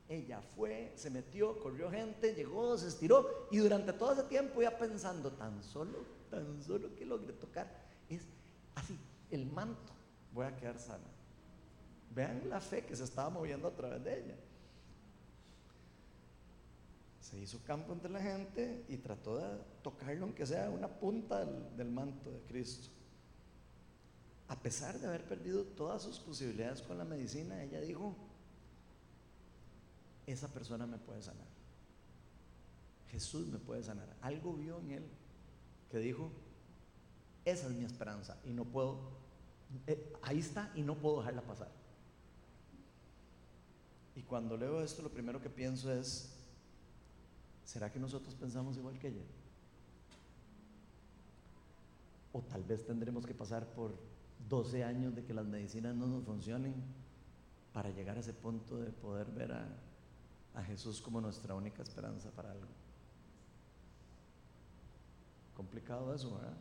S2: Ella fue, se metió, corrió gente, llegó, se estiró y durante todo ese tiempo ya pensando, tan solo, tan solo que logre tocar, es así, el manto, voy a quedar sana. Vean la fe que se estaba moviendo a través de ella. Se hizo campo entre la gente y trató de tocarlo, aunque sea una punta del manto de Cristo. A pesar de haber perdido todas sus posibilidades con la medicina, ella dijo, esa persona me puede sanar. Jesús me puede sanar. Algo vio en él que dijo, esa es mi esperanza y no puedo, eh, ahí está y no puedo dejarla pasar. Y cuando leo esto, lo primero que pienso es, ¿será que nosotros pensamos igual que ella? O tal vez tendremos que pasar por 12 años de que las medicinas no nos funcionen para llegar a ese punto de poder ver a, a Jesús como nuestra única esperanza para algo. Complicado eso, ¿verdad?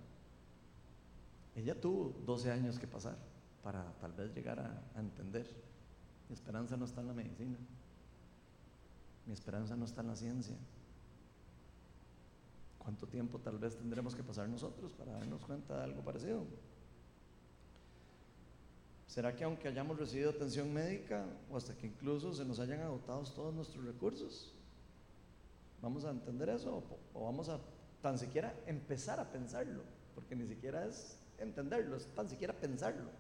S2: Ella tuvo 12 años que pasar para tal vez llegar a, entender. Mi esperanza no está en la medicina. Mi esperanza no está en la ciencia. ¿Cuánto tiempo tal vez tendremos que pasar nosotros para darnos cuenta de algo parecido? ¿Será que aunque hayamos recibido atención médica o hasta que incluso se nos hayan agotado todos nuestros recursos, vamos a entender eso o, vamos a tan siquiera empezar a pensarlo? Porque ni siquiera es entenderlo, es tan siquiera pensarlo.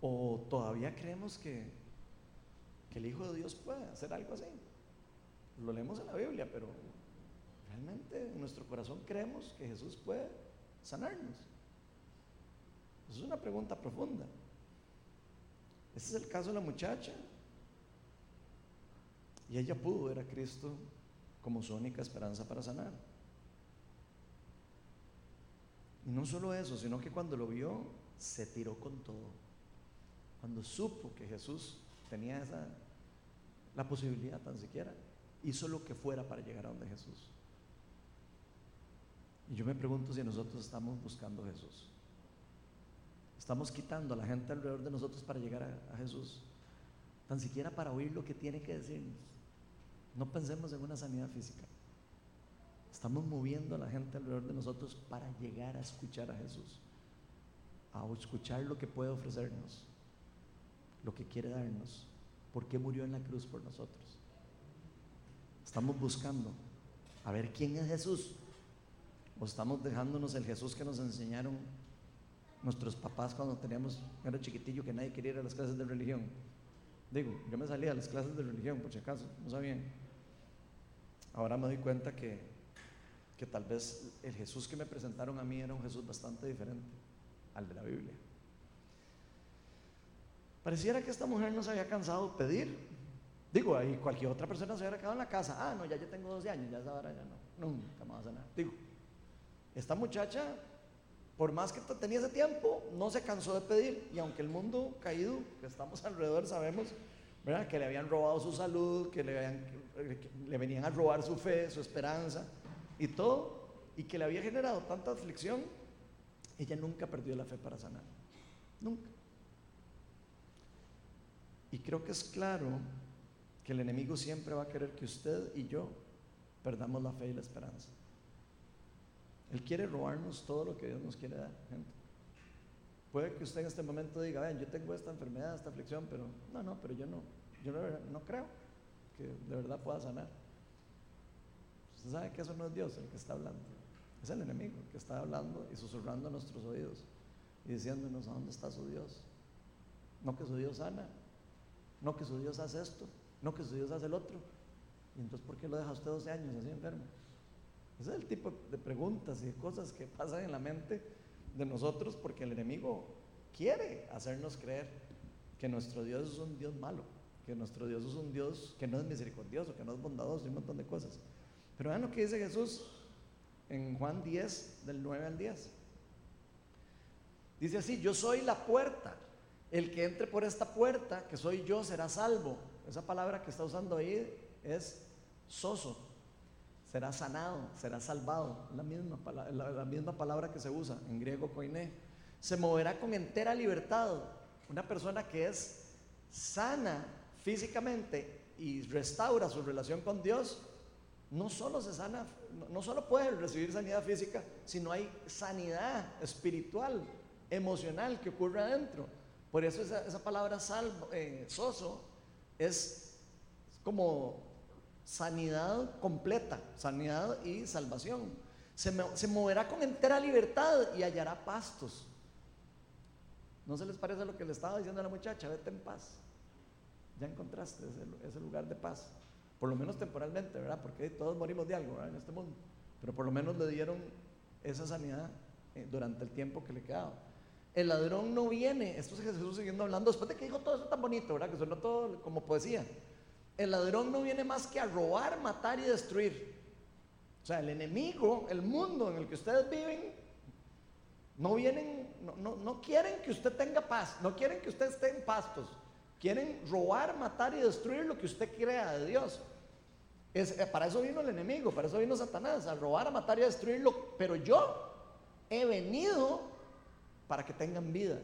S2: ¿O todavía creemos que, que el Hijo de Dios puede hacer algo así? Lo leemos en la Biblia, pero realmente en nuestro corazón creemos que Jesús puede sanarnos. Es una pregunta profunda. Ese es el caso de la muchacha. Y ella pudo ver a Cristo como su única esperanza para sanar. Y no solo eso, sino que cuando lo vio, se tiró con todo. Cuando supo que Jesús tenía esa, la posibilidad tan siquiera, hizo lo que fuera para llegar a donde Jesús. Y yo me pregunto si nosotros estamos buscando a Jesús. Estamos quitando a la gente alrededor de nosotros para llegar a, Jesús. Tan siquiera para oír lo que tiene que decirnos. No pensemos en una sanidad física. Estamos moviendo a la gente alrededor de nosotros para llegar a escuchar a Jesús. A escuchar lo que puede ofrecernos. Lo que quiere darnos. ¿Por qué murió en la cruz por nosotros? Estamos buscando a ver quién es Jesús. O estamos dejándonos el Jesús que nos enseñaron nuestros papás cuando teníamos, era chiquitillo que nadie quería ir a las clases de religión. Digo, yo me salía a las clases de religión por si acaso, no sabían. Ahora me doy cuenta que, que tal vez el Jesús que me presentaron a mí era un Jesús bastante diferente al de la Biblia. Pareciera que esta mujer no se había cansado de pedir. Digo, ahí cualquier otra persona se hubiera quedado en la casa. Ah, no, ya yo tengo 12 años, ya esa hora ya no. Nunca me va a sanar. Digo, esta muchacha por más que tenía ese tiempo, no se cansó de pedir. Y aunque el mundo caído que estamos alrededor sabemos ¿verdad? que le habían robado su salud, que le, habían, le venían a robar su fe, su esperanza y todo, y que le había generado tanta aflicción, ella nunca perdió la fe para sanar. Nunca. Y creo que es claro que el enemigo siempre va a querer que usted y yo perdamos la fe y la esperanza. Él quiere robarnos todo lo que Dios nos quiere dar, gente. Puede que usted en este momento diga, vean, yo tengo esta enfermedad, esta aflicción, pero no, no, pero yo no, yo no, creo que de verdad pueda sanar. Usted sabe que eso no es Dios el que está hablando, es el enemigo que está hablando y susurrando a nuestros oídos y diciéndonos a dónde está su Dios. No que su Dios sana, no que su Dios hace esto, no que su Dios hace el otro. Y entonces, ¿por qué lo deja usted 12 años así enfermo? Ese es el tipo de preguntas y de cosas que pasan en la mente de nosotros porque el enemigo quiere hacernos creer que nuestro Dios es un Dios malo, que nuestro Dios es un Dios que no es misericordioso, que no es bondadoso y un montón de cosas. Pero vean lo que dice Jesús en Juan 10, del 9 al 10. Dice así, yo soy la puerta. El que entre por esta puerta, que soy yo, será salvo. Esa palabra que está usando ahí es soso. Será sanado, será salvado. La misma, la, misma palabra que se usa en griego koiné. Se moverá con entera libertad. Una persona que es sana físicamente y restaura su relación con Dios, no solo se sana, no solo puede recibir sanidad física, sino hay sanidad espiritual, emocional que ocurre adentro. Por eso esa, palabra salvo, eh, soso es como sanidad completa, sanidad y salvación. Se, moverá con entera libertad y hallará pastos. ¿No se les parece lo que le estaba diciendo a la muchacha? Vete en paz. Ya encontraste ese, ese lugar de paz por lo menos temporalmente, ¿verdad? Porque todos morimos de algo en este mundo, pero por lo menos le dieron esa sanidad eh, durante el tiempo que le quedaba. El ladrón no viene, esto es Jesús siguiendo hablando, después de que dijo todo eso tan bonito, ¿verdad? Que suena todo como poesía. El ladrón no viene más que a robar, matar y destruir. O sea, el enemigo, el mundo en el que ustedes viven, no vienen, no, no, no quieren que usted tenga paz, no quieren que usted esté en pastos, quieren robar, matar y destruir lo que usted crea de Dios. Eh, para eso vino el enemigo, para eso vino Satanás, a robar, a matar y a destruirlo. Pero yo he venido para que tengan vida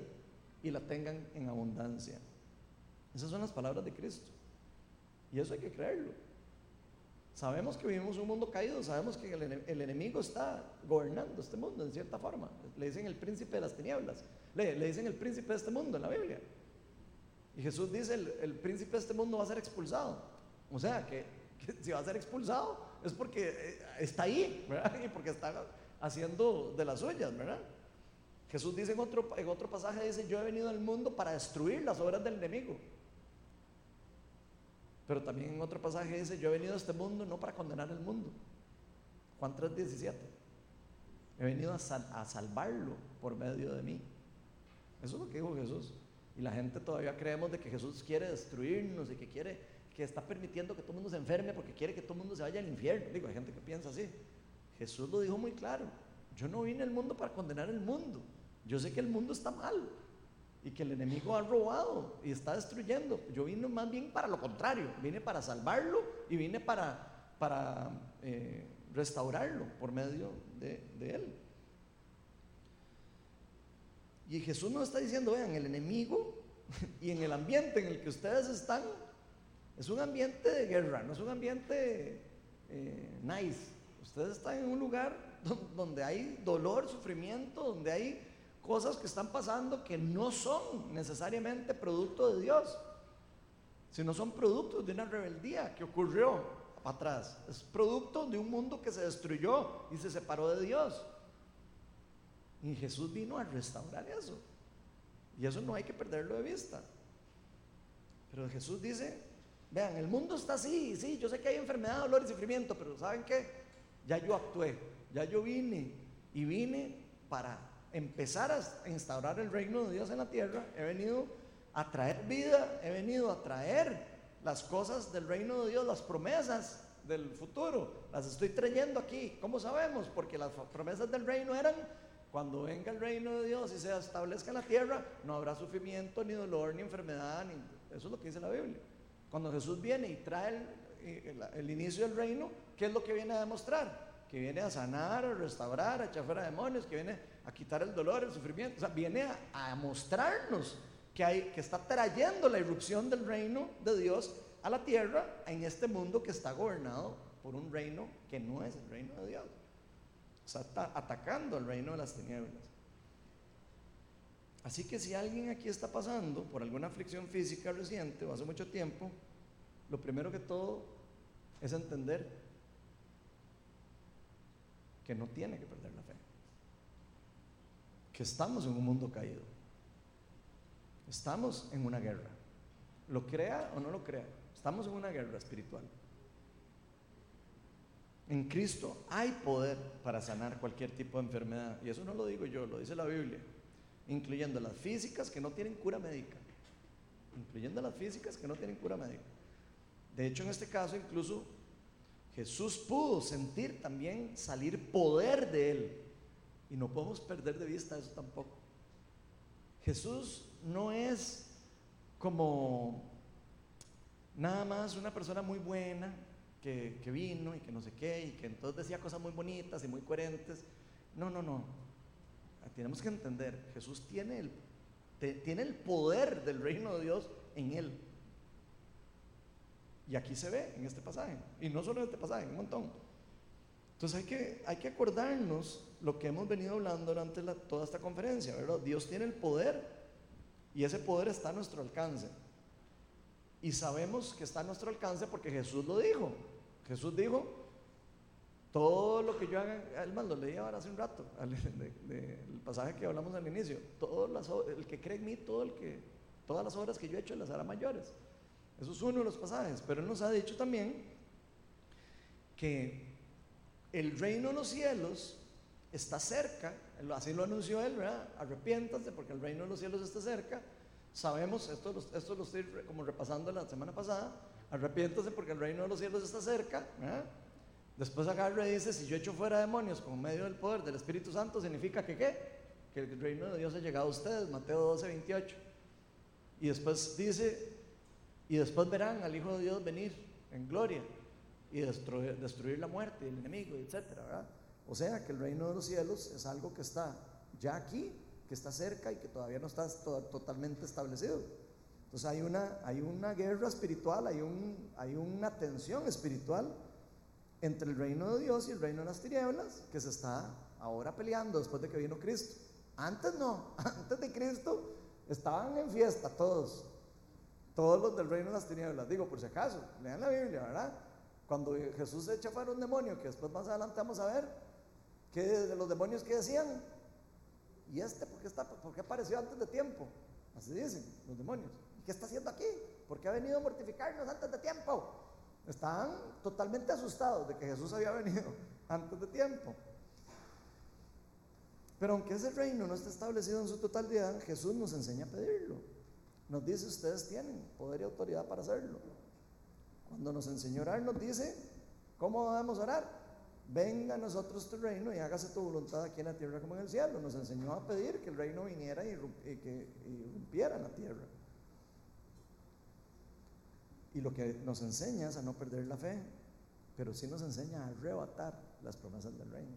S2: y la tengan en abundancia. Esas son las palabras de Cristo. Y eso hay que creerlo. Sabemos que vivimos un mundo caído, sabemos que el, enemigo está gobernando este mundo en cierta forma. Le dicen el príncipe de las tinieblas, le, dicen el príncipe de este mundo en la Biblia. Y Jesús dice, el, príncipe de este mundo va a ser expulsado. O sea, que si va a ser expulsado es porque eh, está ahí. Y porque está haciendo de las suyas. Jesús dice en otro, en otro pasaje, dice, yo he venido al mundo para destruir las obras del enemigo. Pero también en otro pasaje dice, yo he venido a este mundo no para condenar el mundo. Juan 3:17. He venido a, salvarlo por medio de mí. Eso es lo que dijo Jesús. Y la gente todavía creemos de que Jesús quiere destruirnos y que quiere que está permitiendo que todo el mundo se enferme porque quiere que todo el mundo se vaya al infierno. Digo, hay gente que piensa así. Jesús lo dijo muy claro. Yo no vine al mundo para condenar el mundo. Yo sé que el mundo está mal y que el enemigo ha robado y está destruyendo. Yo vine más bien para lo contrario. Vine para salvarlo y vine para, para eh, restaurarlo por medio de, él. Y Jesús nos está diciendo, vean, el enemigo y en el ambiente en el que ustedes están, es un ambiente de guerra, no es un ambiente eh, nice. Ustedes están en un lugar donde hay dolor, sufrimiento, donde hay cosas que están pasando que no son necesariamente producto de Dios, sino son productos de una rebeldía que ocurrió atrás. Es producto de un mundo que se destruyó y se separó de Dios. Y Jesús vino a restaurar eso. Y eso no hay que perderlo de vista. Pero Jesús dice, Vean, el mundo está así, sí, yo sé que hay enfermedad, dolor y sufrimiento, pero ¿saben qué? Ya yo actué, ya yo vine y vine para empezar a instaurar el reino de Dios en la tierra. He venido a traer vida, he venido a traer las cosas del reino de Dios, las promesas del futuro. Las estoy trayendo aquí. ¿Cómo sabemos? Porque las promesas del reino eran cuando venga el reino de Dios y se establezca en la tierra, no habrá sufrimiento, ni dolor, ni enfermedad, ni... eso es lo que dice la Biblia. Cuando Jesús viene y trae el, inicio del reino, ¿qué es lo que viene a demostrar? Que viene a sanar, a restaurar, a echar fuera demonios, que viene a quitar el dolor, el sufrimiento. O sea, viene a, mostrarnos que, hay, que está trayendo la irrupción del reino de Dios a la tierra en este mundo que está gobernado por un reino que no es el reino de Dios. O sea, está atacando el reino de las tinieblas. Así que si alguien aquí está pasando por alguna aflicción física reciente o hace mucho tiempo, lo primero que todo es entender que no tiene que perder la fe. Que estamos en un mundo caído. Estamos en una guerra. Lo crea o no lo crea, estamos en una guerra espiritual. En Cristo hay poder para sanar cualquier tipo de enfermedad. Y eso no lo digo yo, lo dice la Biblia. Incluyendo las físicas que no tienen cura médica. Incluyendo las físicas que no tienen cura médica. De hecho, en este caso, incluso Jesús pudo sentir también salir poder de él. Y no podemos perder de vista eso tampoco. Jesús no es como nada más una persona muy buena que, vino y que no sé qué, y que entonces decía cosas muy bonitas y muy coherentes. No, no, no. Tenemos que entender, Jesús tiene el, tiene el poder del reino de Dios en él. Y aquí se ve en este pasaje. Y no solo en este pasaje, un montón. Entonces hay que, hay que acordarnos lo que hemos venido hablando durante toda esta conferencia, ¿verdad? Dios tiene el poder y ese poder está a nuestro alcance. Y sabemos que está a nuestro alcance porque Jesús lo dijo. Jesús dijo, todo lo que yo haga, más lo leí ahora hace un rato, el pasaje que hablamos al inicio, todo el que cree en mí, todo el que, todas las obras que yo he hecho las hará mayores. Eso es uno de los pasajes, pero Él nos ha dicho también que el reino de los cielos está cerca, así lo anunció Él, ¿verdad? Arrepiéntanse porque el reino de los cielos está cerca. Sabemos, esto, esto lo estoy como repasando la semana pasada, arrepiéntase porque el reino de los cielos está cerca. Después agarra y dice, si yo echo fuera demonios con medio del poder del Espíritu Santo, significa que qué? Que el reino de Dios ha llegado a ustedes, Mateo 12, 28. Y después dice, y después verán al Hijo de Dios venir en gloria y destruir, la muerte el enemigo, etc. O sea que el reino de los cielos es algo que está ya aquí, que está cerca y que todavía no está totalmente establecido. Entonces hay una, hay una guerra espiritual, hay, un, hay una tensión espiritual entre el reino de Dios y el reino de las tinieblas que se está ahora peleando después de que vino Cristo. Antes no, antes de Cristo estaban en fiesta todos, todos los del reino de las tinieblas. Digo, por si acaso, lean la Biblia, ¿verdad? Cuando Jesús echa fuera un demonio, que después más adelante vamos a ver, que de los demonios que decían, ¿y este por qué, está, por qué apareció antes de tiempo? Así dicen los demonios. ¿Qué está haciendo aquí? ¿Por qué ha venido a mortificarnos antes de tiempo? Estaban totalmente asustados de que Jesús había venido antes de tiempo. Pero aunque ese reino no esté establecido en su totalidad, Jesús nos enseña a pedirlo. Nos dice, ustedes tienen poder y autoridad para hacerlo. Cuando nos enseñó a orar, nos dice, ¿cómo debemos orar? Venga a nosotros tu reino y hágase tu voluntad aquí en la tierra como en el cielo. Nos enseñó a pedir que el reino viniera y, que irrumpiera en la tierra. Y lo que nos enseña es a no perder la fe, pero sí nos enseña a arrebatar las promesas del reino.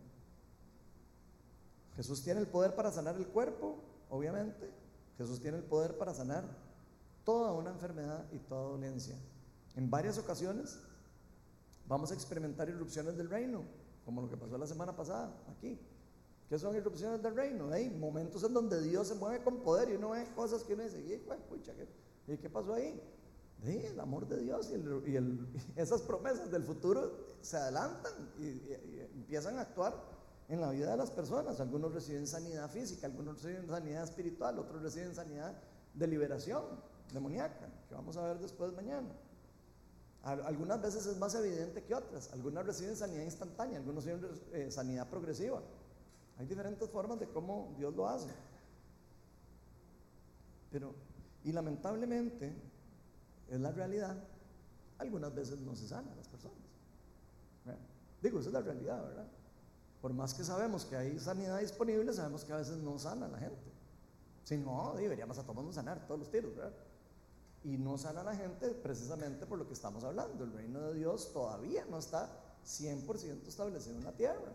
S2: Jesús tiene el poder para sanar el cuerpo, obviamente. Jesús tiene el poder para sanar toda una enfermedad y toda dolencia. En varias ocasiones vamos a experimentar irrupciones del reino, como lo que pasó la semana pasada aquí. ¿Qué son irrupciones del reino? Hay momentos en donde Dios se mueve con poder y uno ve cosas que uno dice, ¿y qué pasó ahí? el amor de Dios y, esas promesas del futuro se adelantan y, empiezan a actuar en la vida de las personas. Algunos reciben sanidad física, algunos reciben sanidad espiritual, otros reciben sanidad de liberación demoníaca, que vamos a ver después mañana. Algunas veces es más evidente que otras. Algunas reciben sanidad instantánea, algunos reciben eh, sanidad progresiva. Hay diferentes formas de cómo Dios lo hace. Pero, y lamentablemente, es la realidad, algunas veces no se sana a las personas. Digo, esa es la realidad, ¿verdad? Por más que sabemos que hay sanidad disponible, sabemos que a veces no sana la gente. Si no, deberíamos a todos sanar todos los tiros, ¿verdad? Y no sana a la gente precisamente por lo que estamos hablando. El reino de Dios todavía no está 100% establecido en la tierra.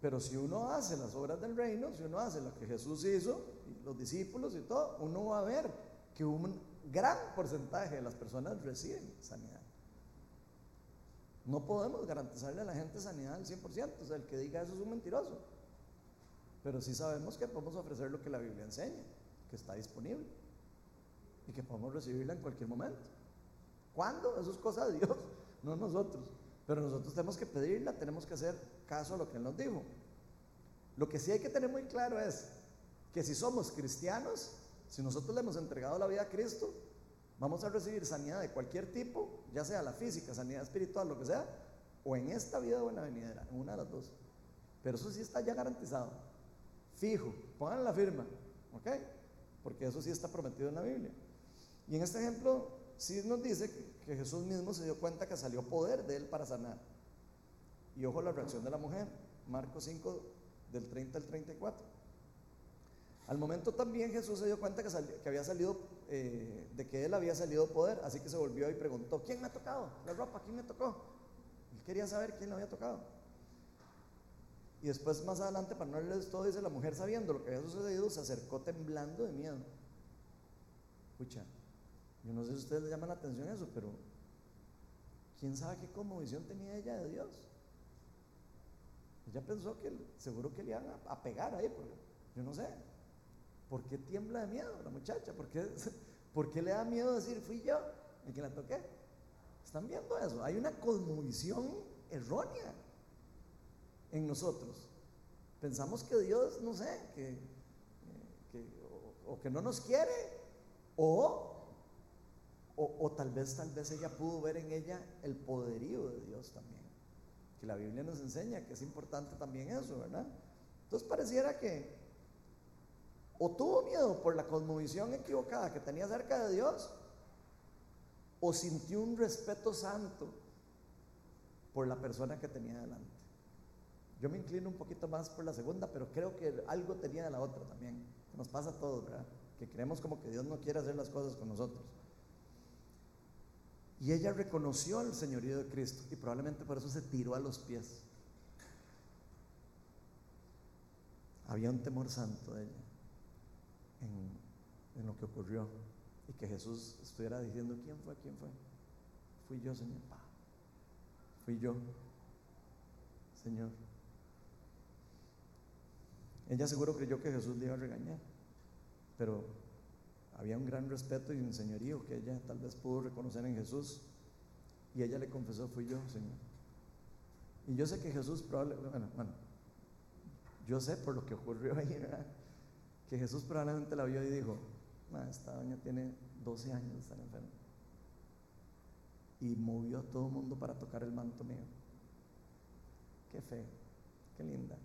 S2: Pero si uno hace las obras del reino, si uno hace lo que Jesús hizo, los discípulos y todo, uno va a ver que un gran porcentaje de las personas reciben sanidad. No podemos garantizarle a la gente sanidad al 100%, o sea, el que diga eso es un mentiroso. Pero sí sabemos que podemos ofrecer lo que la Biblia enseña, que está disponible y que podemos recibirla en cualquier momento. ¿Cuándo? Eso es cosa de Dios, no nosotros. Pero nosotros tenemos que pedirla, tenemos que hacer caso a lo que Él nos dijo. Lo que sí hay que tener muy claro es que si somos cristianos, si nosotros le hemos entregado la vida a Cristo, vamos a recibir sanidad de cualquier tipo, ya sea la física, sanidad espiritual, lo que sea, o en esta vida o en venidera, en una de las dos. Pero eso sí está ya garantizado. Fijo, pongan la firma, ¿ok? Porque eso sí está prometido en la Biblia. Y en este ejemplo sí nos dice que, Jesús mismo se dio cuenta que salió poder de él para sanar. Y ojo la reacción de la mujer, Marcos 5 del 30 al 34. Al momento también Jesús se dio cuenta que, había salido, eh, de que él había salido poder, así que se volvió y preguntó, ¿quién me ha tocado la ropa? ¿Quién me tocó? Él quería saber quién le había tocado. Y después más adelante, para no leerles todo, dice la mujer sabiendo lo que había sucedido, se acercó temblando de miedo. Escucha, yo no sé si ustedes le llaman la atención eso, pero ¿quién sabe qué conmovisión tenía ella de Dios? Ella pensó que seguro que le iban a, pegar ahí, yo no sé. ¿Por qué tiembla de miedo la muchacha? ¿Por qué, ¿Por qué le da miedo decir fui yo el que la toqué? ¿Están viendo eso? Hay una conmovisión errónea en nosotros. Pensamos que Dios, no sé, que, o, que no nos quiere, o, o, tal vez, tal vez ella pudo ver en ella el poderío de Dios también. Que la Biblia nos enseña que es importante también eso, ¿verdad? Entonces pareciera que o tuvo miedo por la cosmovisión equivocada que tenía acerca de Dios, o sintió un respeto santo por la persona que tenía delante. Yo me inclino un poquito más por la segunda, pero creo que algo tenía de la otra también. Nos pasa a todos, ¿verdad? Que creemos como que Dios no quiere hacer las cosas con nosotros. Y ella reconoció el señorío de Cristo y probablemente por eso se tiró a los pies. Había un temor santo de ella en, lo que ocurrió y que Jesús estuviera diciendo, ¿quién fue? ¿quién fue? Fui yo, Señor. Fui yo, Señor. Ella seguro creyó que Jesús le iba a regañar, pero había un gran respeto y un señorío que ella tal vez pudo reconocer en Jesús. Y ella le confesó, fui yo, Señor. Y yo sé que Jesús probablemente, bueno, bueno, yo sé por lo que ocurrió ahí. Que Jesús probablemente la vio y dijo, esta doña tiene 12 años de estar enferma. Y movió a todo el mundo para tocar el manto mío. Qué fe, qué linda.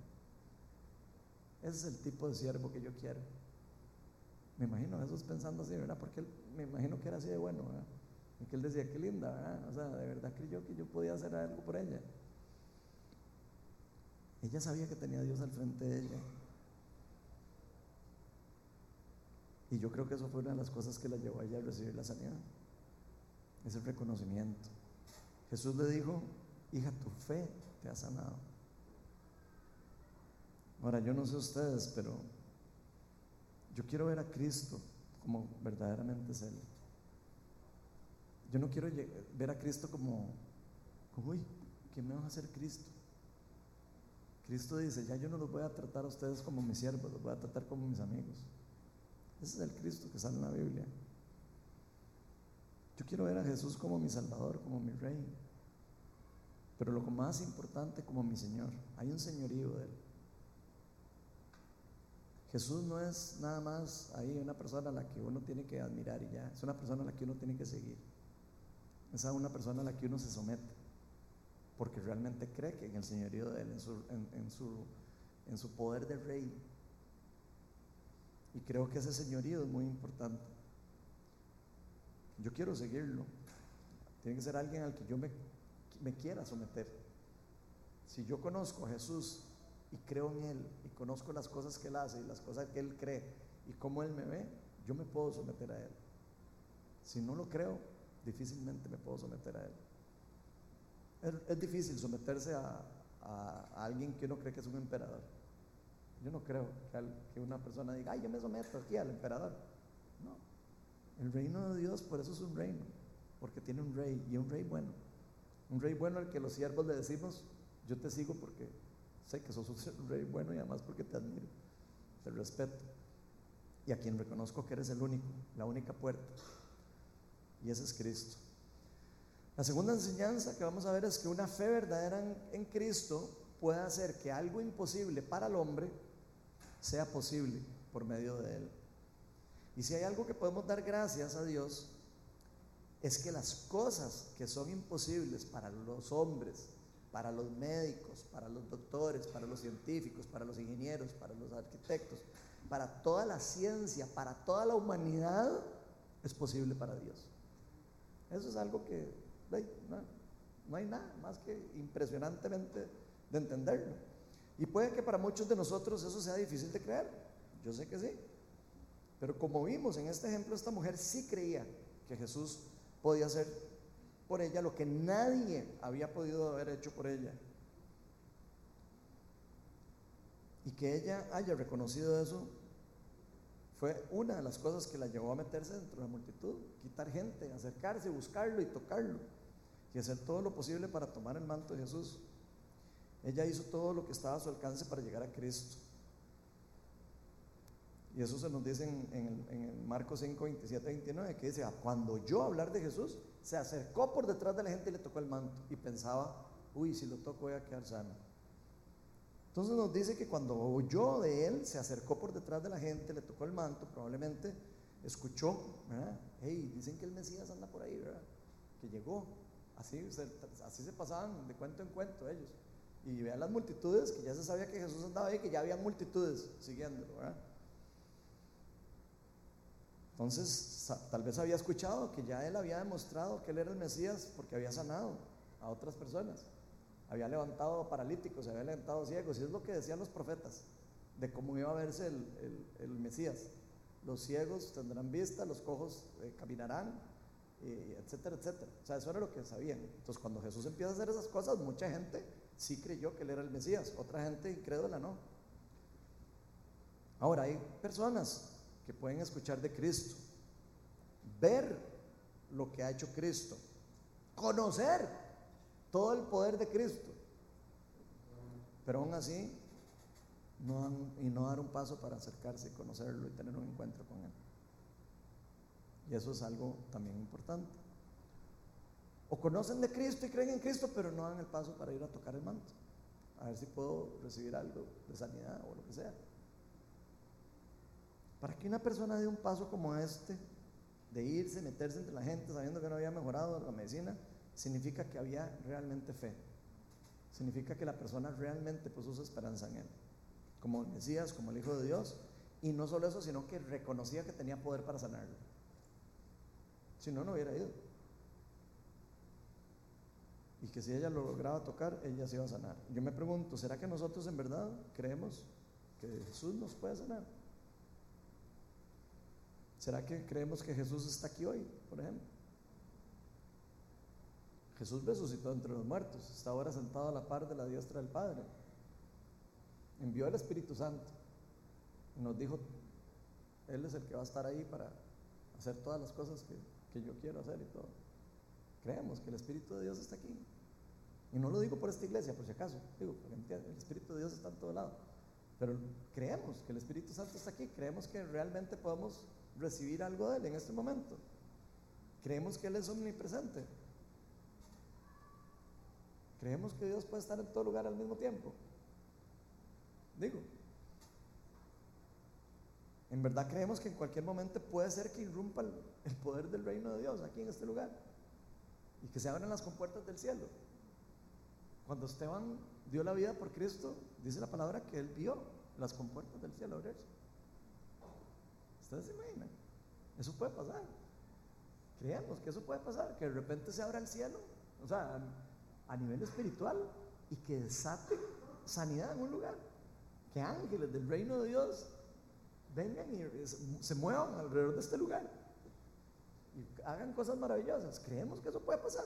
S2: Ese es el tipo de siervo que yo quiero. Me imagino Jesús pensando así, ¿verdad? Porque él, me imagino que era así de bueno, ¿verdad? Y que él decía, qué linda, ¿verdad? O sea, de verdad creyó que yo podía hacer algo por ella. Ella sabía que tenía a Dios al frente de ella. Y yo creo que eso fue una de las cosas que la llevó a ella a recibir la sanidad. Ese reconocimiento. Jesús le dijo, hija, tu fe te ha sanado. Ahora, yo no sé ustedes, pero yo quiero ver a Cristo como verdaderamente es Él. Yo no quiero ver a Cristo como, uy, ¿qué me va a hacer Cristo? Cristo dice, ya yo no los voy a tratar a ustedes como mis siervos, los voy a tratar como mis amigos. Ese es el Cristo que sale en la Biblia. Yo quiero ver a Jesús como mi Salvador, como mi Rey. Pero lo más importante, como mi Señor. Hay un señorío de Él. Jesús no es nada más ahí una persona a la que uno tiene que admirar y ya, es una persona a la que uno tiene que seguir. Es una persona a la que uno se somete, porque realmente cree que en el señorío de Él, en su, en, su, poder de rey. Y creo que ese señorío es muy importante. Yo quiero seguirlo. Tiene que ser alguien al que yo me, me quiera someter. Si yo conozco a Jesús y creo en Él conozco las cosas que Él hace y las cosas que Él cree y cómo Él me ve, yo me puedo someter a Él. Si no lo creo, difícilmente me puedo someter a Él. Es, difícil someterse a, alguien que uno cree que es un emperador. Yo no creo que, una persona diga, ay, yo me someto aquí al emperador. No. El reino de Dios, por eso es un reino, porque tiene un rey y un rey bueno. Un rey bueno al que los siervos le decimos, yo te sigo porque Sé que sos un rey bueno y además porque te admiro, te respeto. Y a quien reconozco que eres el único, la única puerta. Y ese es Cristo. La segunda enseñanza que vamos a ver es que una fe verdadera en, Cristo puede hacer que algo imposible para el hombre sea posible por medio de Él. Y si hay algo que podemos dar gracias a Dios, es que las cosas que son imposibles para los hombres para los médicos, para los doctores, para los científicos, para los ingenieros, para los arquitectos, para toda la ciencia, para toda la humanidad, es posible para Dios. Eso es algo que no, hay nada más que impresionantemente de entenderlo. Y puede que para muchos de nosotros eso sea difícil de creer. Yo sé que sí. Pero como vimos en este ejemplo, esta mujer sí creía que Jesús podía hacer por ella lo que nadie había podido haber hecho por ella. Y que ella haya reconocido eso fue una de las cosas que la llevó a meterse dentro de la multitud, quitar gente, acercarse, buscarlo y tocarlo, y hacer todo lo posible para tomar el manto de Jesús. Ella hizo todo lo que estaba a su alcance para llegar a Cristo. Y eso se nos dice en, Marcos 5, 27, 29, que dice, ah, cuando yo hablar de Jesús, se acercó por detrás de la gente y le tocó el manto. Y pensaba, uy, si lo toco voy a quedar sano. Entonces nos dice que cuando oyó de él, se acercó por detrás de la gente, le tocó el manto, probablemente escuchó, ¿verdad? Hey, dicen que el Mesías anda por ahí, ¿verdad? Que llegó. Así se, así se pasaban de cuento en cuento ellos. Y vean las multitudes, que ya se sabía que Jesús andaba ahí, que ya había multitudes siguiéndolo, ¿verdad? Entonces, tal vez había escuchado que ya él había demostrado que él era el Mesías porque había sanado a otras personas. Había levantado paralíticos, había levantado ciegos, y es lo que decían los profetas, de cómo iba a verse el, Mesías. Los ciegos tendrán vista, los cojos eh, caminarán, etcétera, etcétera. O sea, eso era lo que sabían. Entonces, cuando Jesús empieza a hacer esas cosas, mucha gente sí creyó que él era el Mesías, otra gente incrédula no. Ahora, hay personas que pueden escuchar de Cristo, ver lo que ha hecho Cristo, conocer todo el poder de Cristo, pero aún así no y no dar un paso para acercarse y conocerlo y tener un encuentro con Él. Y eso es algo también importante. O conocen de Cristo y creen en Cristo, pero no dan el paso para ir a tocar el manto. A ver si puedo recibir algo de sanidad o lo que sea. Para que una persona dé un paso como este, de irse, meterse entre la gente sabiendo que no había mejorado la medicina, significa que había realmente fe. Significa que la persona realmente puso su esperanza en Él. Como el Mesías, como el Hijo de Dios. Y no solo eso, sino que reconocía que tenía poder para sanarlo. Si no, no hubiera ido. Y que si ella lo lograba tocar, ella se iba a sanar. Yo me pregunto, ¿será que nosotros en verdad creemos que Jesús nos puede sanar? ¿Será que creemos que Jesús está aquí hoy, por ejemplo? Jesús resucitó entre los muertos, está ahora sentado a la par de la diestra del Padre. Envió al Espíritu Santo y nos dijo, Él es el que va a estar ahí para hacer todas las cosas que, que yo quiero hacer y todo. Creemos que el Espíritu de Dios está aquí. Y no lo digo por esta iglesia, por si acaso, digo, porque el Espíritu de Dios está en todo lado. Pero creemos que el Espíritu Santo está aquí, creemos que realmente podemos recibir algo de Él en este momento. Creemos que Él es omnipresente. Creemos que Dios puede estar en todo lugar al mismo tiempo. Digo, en verdad creemos que en cualquier momento puede ser que irrumpa el, poder del reino de Dios aquí en este lugar y que se abran las compuertas del cielo. Cuando Esteban dio la vida por Cristo, dice la palabra que él vio las compuertas del cielo abrirse. ¿Ustedes se imaginan? Eso puede pasar. Creemos que eso puede pasar, que de repente se abra el cielo, o sea, a, nivel espiritual, y que desate sanidad en un lugar. Que ángeles del reino de Dios vengan y se muevan alrededor de este lugar y hagan cosas maravillosas. Creemos que eso puede pasar.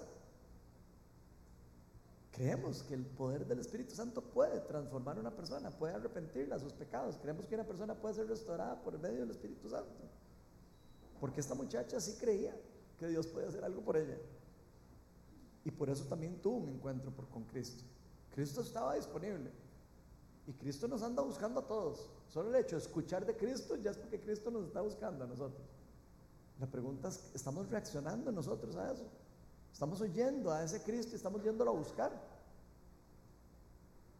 S2: Creemos que el poder del Espíritu Santo puede transformar a una persona, puede arrepentirla de sus pecados. Creemos que una persona puede ser restaurada por el medio del Espíritu Santo. Porque esta muchacha sí creía que Dios podía hacer algo por ella. Y por eso también tuvo un encuentro con Cristo. Cristo estaba disponible. Y Cristo nos anda buscando a todos. Solo el hecho de escuchar de Cristo ya es porque Cristo nos está buscando a nosotros. La pregunta es, ¿estamos reaccionando nosotros a eso? Estamos oyendo a ese Cristo y estamos yéndolo a buscar.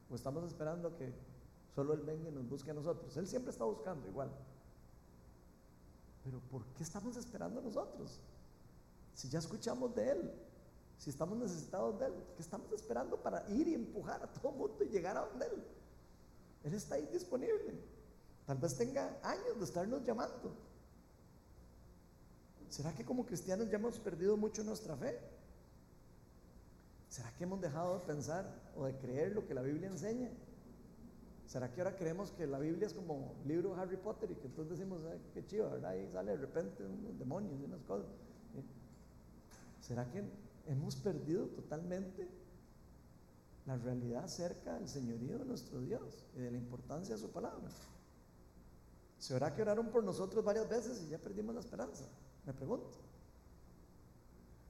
S2: O estamos esperando que solo Él venga y nos busque a nosotros. Él siempre está buscando igual. Pero ¿por qué estamos esperando nosotros? Si ya escuchamos de Él. Si estamos necesitados de Él, ¿qué estamos esperando para ir y empujar a todo mundo y llegar a donde Él? Él está ahí disponible. Tal vez tenga años de estarnos llamando. ¿Será que como cristianos ya hemos perdido mucho nuestra fe? ¿Será que hemos dejado de pensar o de creer lo que la Biblia enseña? ¿Será que ahora creemos que la Biblia es como libro de Harry Potter y que entonces decimos, qué chido, ¿verdad? Ahí sale de repente un demonios y unas cosas. ¿Será que hemos perdido totalmente la realidad acerca del señorío de nuestro Dios y de la importancia de su palabra? ¿Será que oraron por nosotros varias veces y ya perdimos la esperanza? Me pregunto.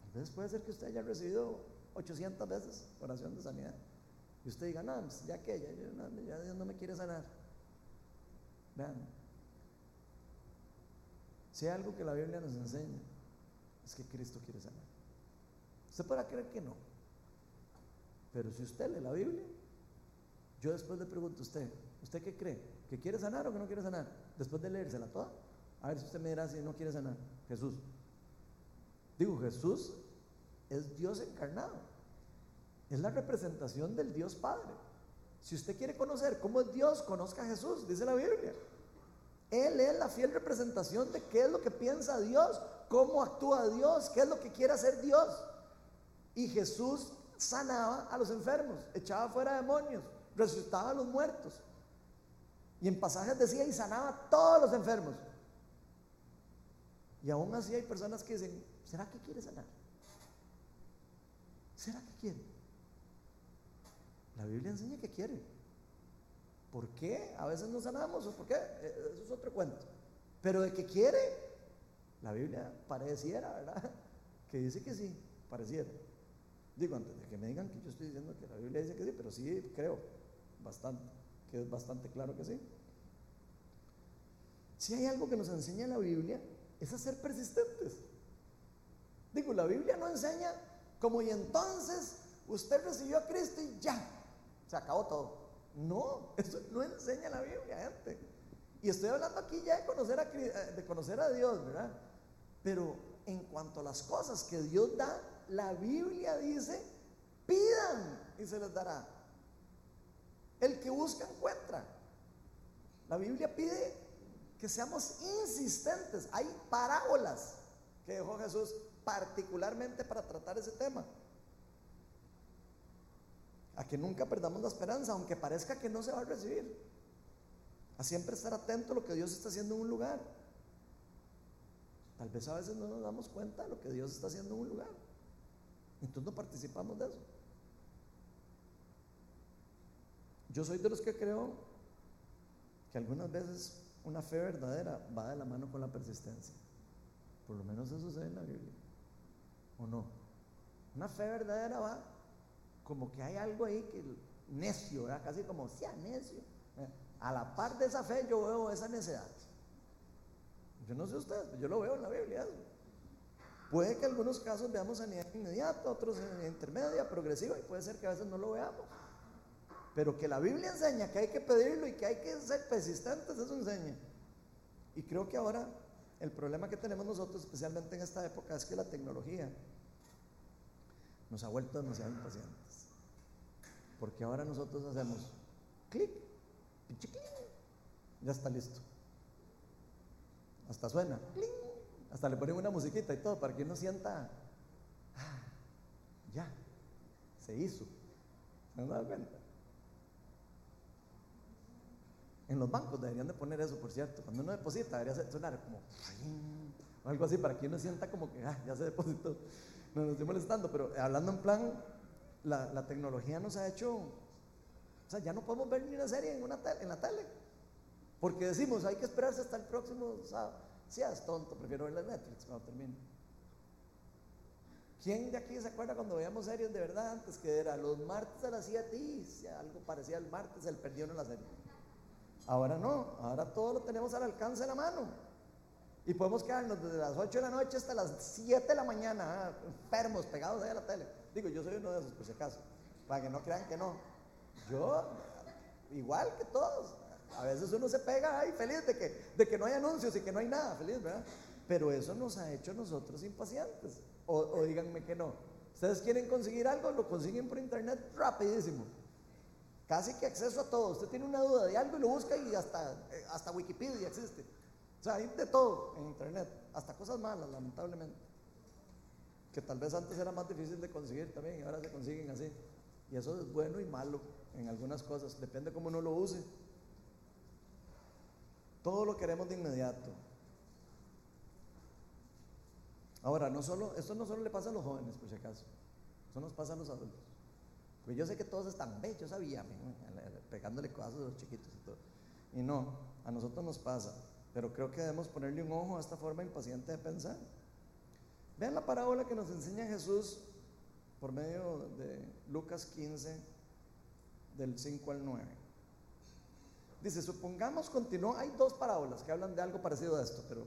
S2: Tal vez puede ser que usted haya recibido 800 veces oración de sanidad. Y usted diga, no, pues, ya que ya, Dios no me quiere sanar. Vean, si hay algo que la Biblia nos enseña, es que Cristo quiere sanar. Usted podrá creer que no. Pero si usted lee la Biblia, yo después le pregunto a usted, ¿usted qué cree? ¿Que quiere sanar o que no quiere sanar? Después de leérsela toda. A ver si usted me dirá si no quiere sanar. Jesús. Digo, Jesús es Dios encarnado. Es la representación del Dios Padre. Si usted quiere conocer cómo es Dios, conozca a Jesús, dice la Biblia. Él es la fiel representación de qué es lo que piensa Dios, cómo actúa Dios, qué es lo que quiere hacer Dios. Y Jesús sanaba a los enfermos, echaba fuera demonios, resucitaba a los muertos. Y en pasajes decía y sanaba a todos los enfermos. Y aún así hay personas que dicen, ¿será que quiere sanar? ¿Será que quiere? La Biblia enseña que quiere. ¿Por qué? A veces no sanamos o por qué? Eh, eso es otro cuento. Pero de que quiere, la Biblia pareciera, ¿verdad? Que dice que sí, pareciera. Digo, antes de que me digan que yo estoy diciendo que la Biblia dice que sí, pero sí creo bastante, que es bastante claro que sí. Si hay algo que nos enseña la Biblia, es a ser persistentes. Digo, la Biblia no enseña como y entonces usted recibió a Cristo y ya, se acabó todo. No, eso no enseña la Biblia, gente. Y estoy hablando aquí ya de conocer a, eh, de conocer a Dios, ¿verdad? Pero en cuanto a las cosas que Dios da, la Biblia dice, pidan y se les dará. El que busca encuentra. La Biblia pide que seamos insistentes. Hay parábolas que dejó Jesús particularmente para tratar ese tema. A que nunca perdamos la esperanza, aunque parezca que no se va a recibir. A siempre estar atento a lo que Dios está haciendo en un lugar. Tal vez a veces no nos damos cuenta de lo que Dios está haciendo en un lugar. Entonces no participamos de eso. Yo soy de los que creo que algunas veces una fe verdadera va de la mano con la persistencia. Por lo menos eso sucede en la Biblia. ¿O no? Una fe verdadera va como que hay algo ahí que necio, ¿verdad? casi como sea necio. ¿eh? A la par de esa fe yo veo esa necedad. Yo no sé ustedes, yo lo veo en la Biblia. Puede que en algunos casos veamos sanidad inmediata, otros en intermedia, progresiva, y puede ser que a veces no lo veamos. Pero que la Biblia enseña que hay que pedirlo y que hay que ser persistentes, eso enseña. Y creo que ahora el problema que tenemos nosotros, especialmente en esta época, es que la tecnología nos ha vuelto demasiado impacientes. Porque ahora nosotros hacemos clic, clic, ya está listo. Hasta suena, hasta le ponen una musiquita y todo para que uno sienta, ah, ya, se hizo. ¿Se han cuenta? En los bancos deberían de poner eso, por cierto. Cuando uno deposita, debería sonar como o algo así para que uno sienta como que ah, ya se depositó. No nos estoy molestando, pero hablando en plan, la, la, tecnología nos ha hecho. O sea, ya no podemos ver ni una serie en, una en la tele. Porque decimos, hay que esperarse hasta el próximo sábado. Si es tonto, prefiero ver la Netflix cuando termine. ¿Quién de aquí se acuerda cuando veíamos series de verdad antes que era los martes a las 7 y algo parecía el martes, el perdió en la serie? Ahora no, ahora todo lo tenemos al alcance de la mano. Y podemos quedarnos desde las 8 de la noche hasta las 7 de la mañana, ah, enfermos, pegados ahí a la tele. Digo, yo soy uno de esos, por si acaso, para que no crean que no. Yo, igual que todos, a veces uno se pega ahí feliz de que, de que no hay anuncios y que no hay nada, feliz, ¿verdad? Pero eso nos ha hecho nosotros impacientes. O, o díganme que no. Ustedes quieren conseguir algo, lo consiguen por internet rapidísimo. Casi que acceso a todo. Usted tiene una duda de algo y lo busca y hasta, eh, hasta Wikipedia existe. O sea, hay de todo en internet, hasta cosas malas, lamentablemente. Que tal vez antes era más difícil de conseguir también y ahora se consiguen así. Y eso es bueno y malo en algunas cosas, depende cómo uno lo use. Todo lo queremos de inmediato. Ahora, no solo, esto no solo le pasa a los jóvenes, por si acaso, eso nos pasa a los adultos. Porque yo sé que todos están, ve, yo sabía, pegándole cosas a los chiquitos y todo. Y no, a nosotros nos pasa, pero creo que debemos ponerle un ojo a esta forma impaciente de pensar. Vean la parábola que nos enseña Jesús por medio de Lucas 15, del 5 al 9. Dice, supongamos, continuó, hay dos parábolas que hablan de algo parecido a esto, pero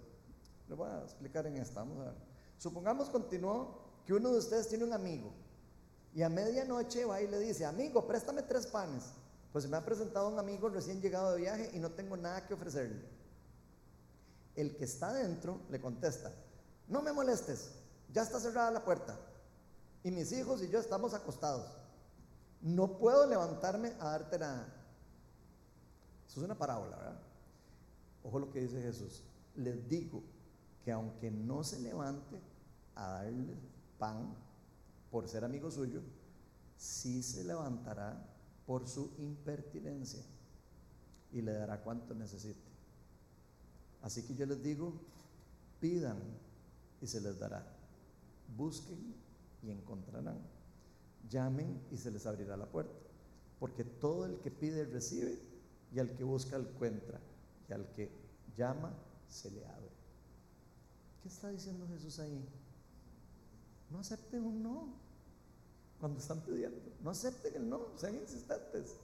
S2: le voy a explicar en esta, vamos a ver. Supongamos, continuó, que uno de ustedes tiene un amigo y a medianoche va y le dice, amigo, préstame tres panes. Pues me ha presentado un amigo recién llegado de viaje y no tengo nada que ofrecerle. El que está dentro le contesta, no me molestes, ya está cerrada la puerta y mis hijos y yo estamos acostados. No puedo levantarme a darte nada. Eso es una parábola, ¿verdad? Ojo lo que dice Jesús. Les digo que aunque no se levante a darle pan por ser amigo suyo, sí se levantará por su impertinencia y le dará cuanto necesite. Así que yo les digo, pidan y se les dará. Busquen y encontrarán. Llamen y se les abrirá la puerta. Porque todo el que pide recibe y al que busca encuentra y al que llama se le abre. ¿Qué está diciendo Jesús ahí? No acepten un no cuando están pidiendo. No acepten el no, sean insistentes.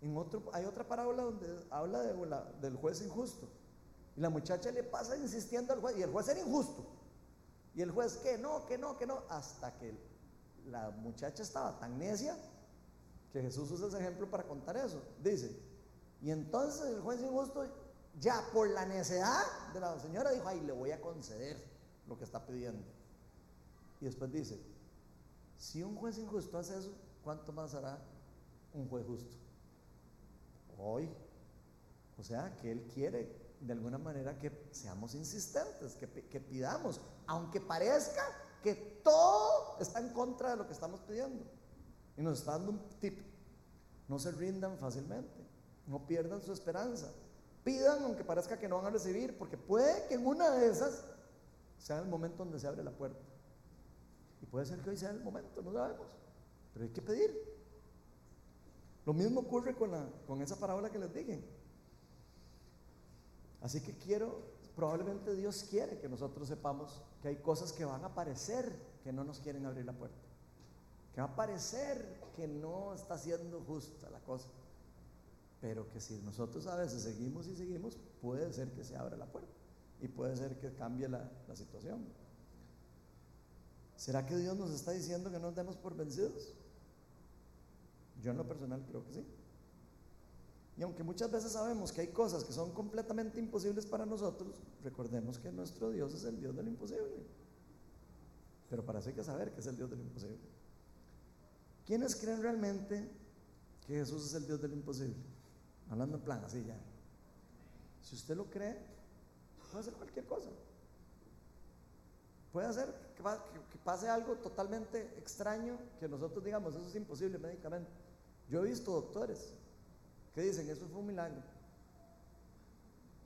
S2: En otro, hay otra parábola donde habla de del juez injusto. Y la muchacha le pasa insistiendo al juez, y el juez era injusto. Y el juez, que no, que no, que no, hasta que la muchacha estaba tan necia que Jesús usa ese ejemplo para contar eso. Dice, y entonces el juez injusto, ya por la necedad de la señora, dijo, ay, le voy a conceder lo que está pidiendo. Y después dice, si un juez injusto hace eso, ¿cuánto más hará un juez justo? Hoy. O sea, que él quiere de alguna manera que seamos insistentes, que, que pidamos, aunque parezca que todo está en contra de lo que estamos pidiendo. Y nos está dando un tip. No se rindan fácilmente, no pierdan su esperanza. Pidan aunque parezca que no van a recibir, porque puede que en una de esas sea el momento donde se abre la puerta. Y puede ser que hoy sea el momento, no sabemos. Pero hay que pedir. Lo mismo ocurre con, con esa parábola que les dije. Así que quiero, probablemente Dios quiere que nosotros sepamos que hay cosas que van a parecer que no nos quieren abrir la puerta. Que va a parecer que no está siendo justa la cosa. Pero que si nosotros a veces seguimos y seguimos, puede ser que se abra la puerta. Y puede ser que cambie la, la situación. ¿Será que Dios nos está diciendo que no nos demos por vencidos? Yo en lo personal creo que sí. Y aunque muchas veces sabemos que hay cosas que son completamente imposibles para nosotros, recordemos que nuestro Dios es el Dios del imposible. Pero para eso hay que saber que es el Dios del imposible. ¿Quiénes creen realmente que Jesús es el Dios del imposible? Hablando en plan, así ya. Si usted lo cree, puede hacer cualquier cosa. Puede hacer que, que pase algo totalmente extraño que nosotros digamos, eso es imposible médicamente. Yo he visto doctores ¿Qué dicen? Eso fue un milagro.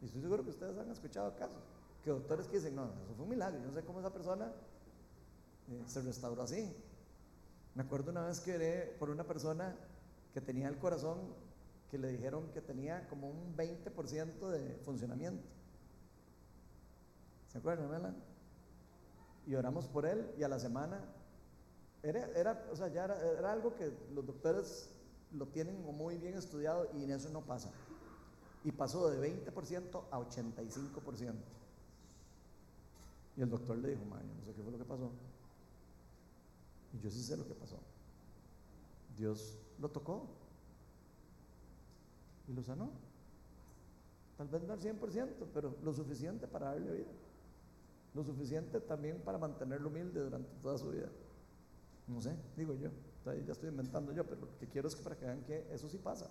S2: Y estoy seguro que ustedes han escuchado casos. Que doctores que dicen, no, eso fue un milagro. Yo no sé cómo esa persona eh, se restauró así. Me acuerdo una vez que oré por una persona que tenía el corazón que le dijeron que tenía como un 20% de funcionamiento. ¿Se acuerdan, verdad? Y oramos por él y a la semana era, era o sea, ya era, era algo que los doctores lo tienen muy bien estudiado y en eso no pasa. Y pasó de 20% a 85%. Y el doctor le dijo, man, no sé qué fue lo que pasó. Y yo sí sé lo que pasó. Dios lo tocó y lo sanó. Tal vez no al 100%, pero lo suficiente para darle vida. Lo suficiente también para mantenerlo humilde durante toda su vida. No sé, digo yo. Ya estoy inventando yo, pero lo que quiero es que para que vean que eso sí pasa.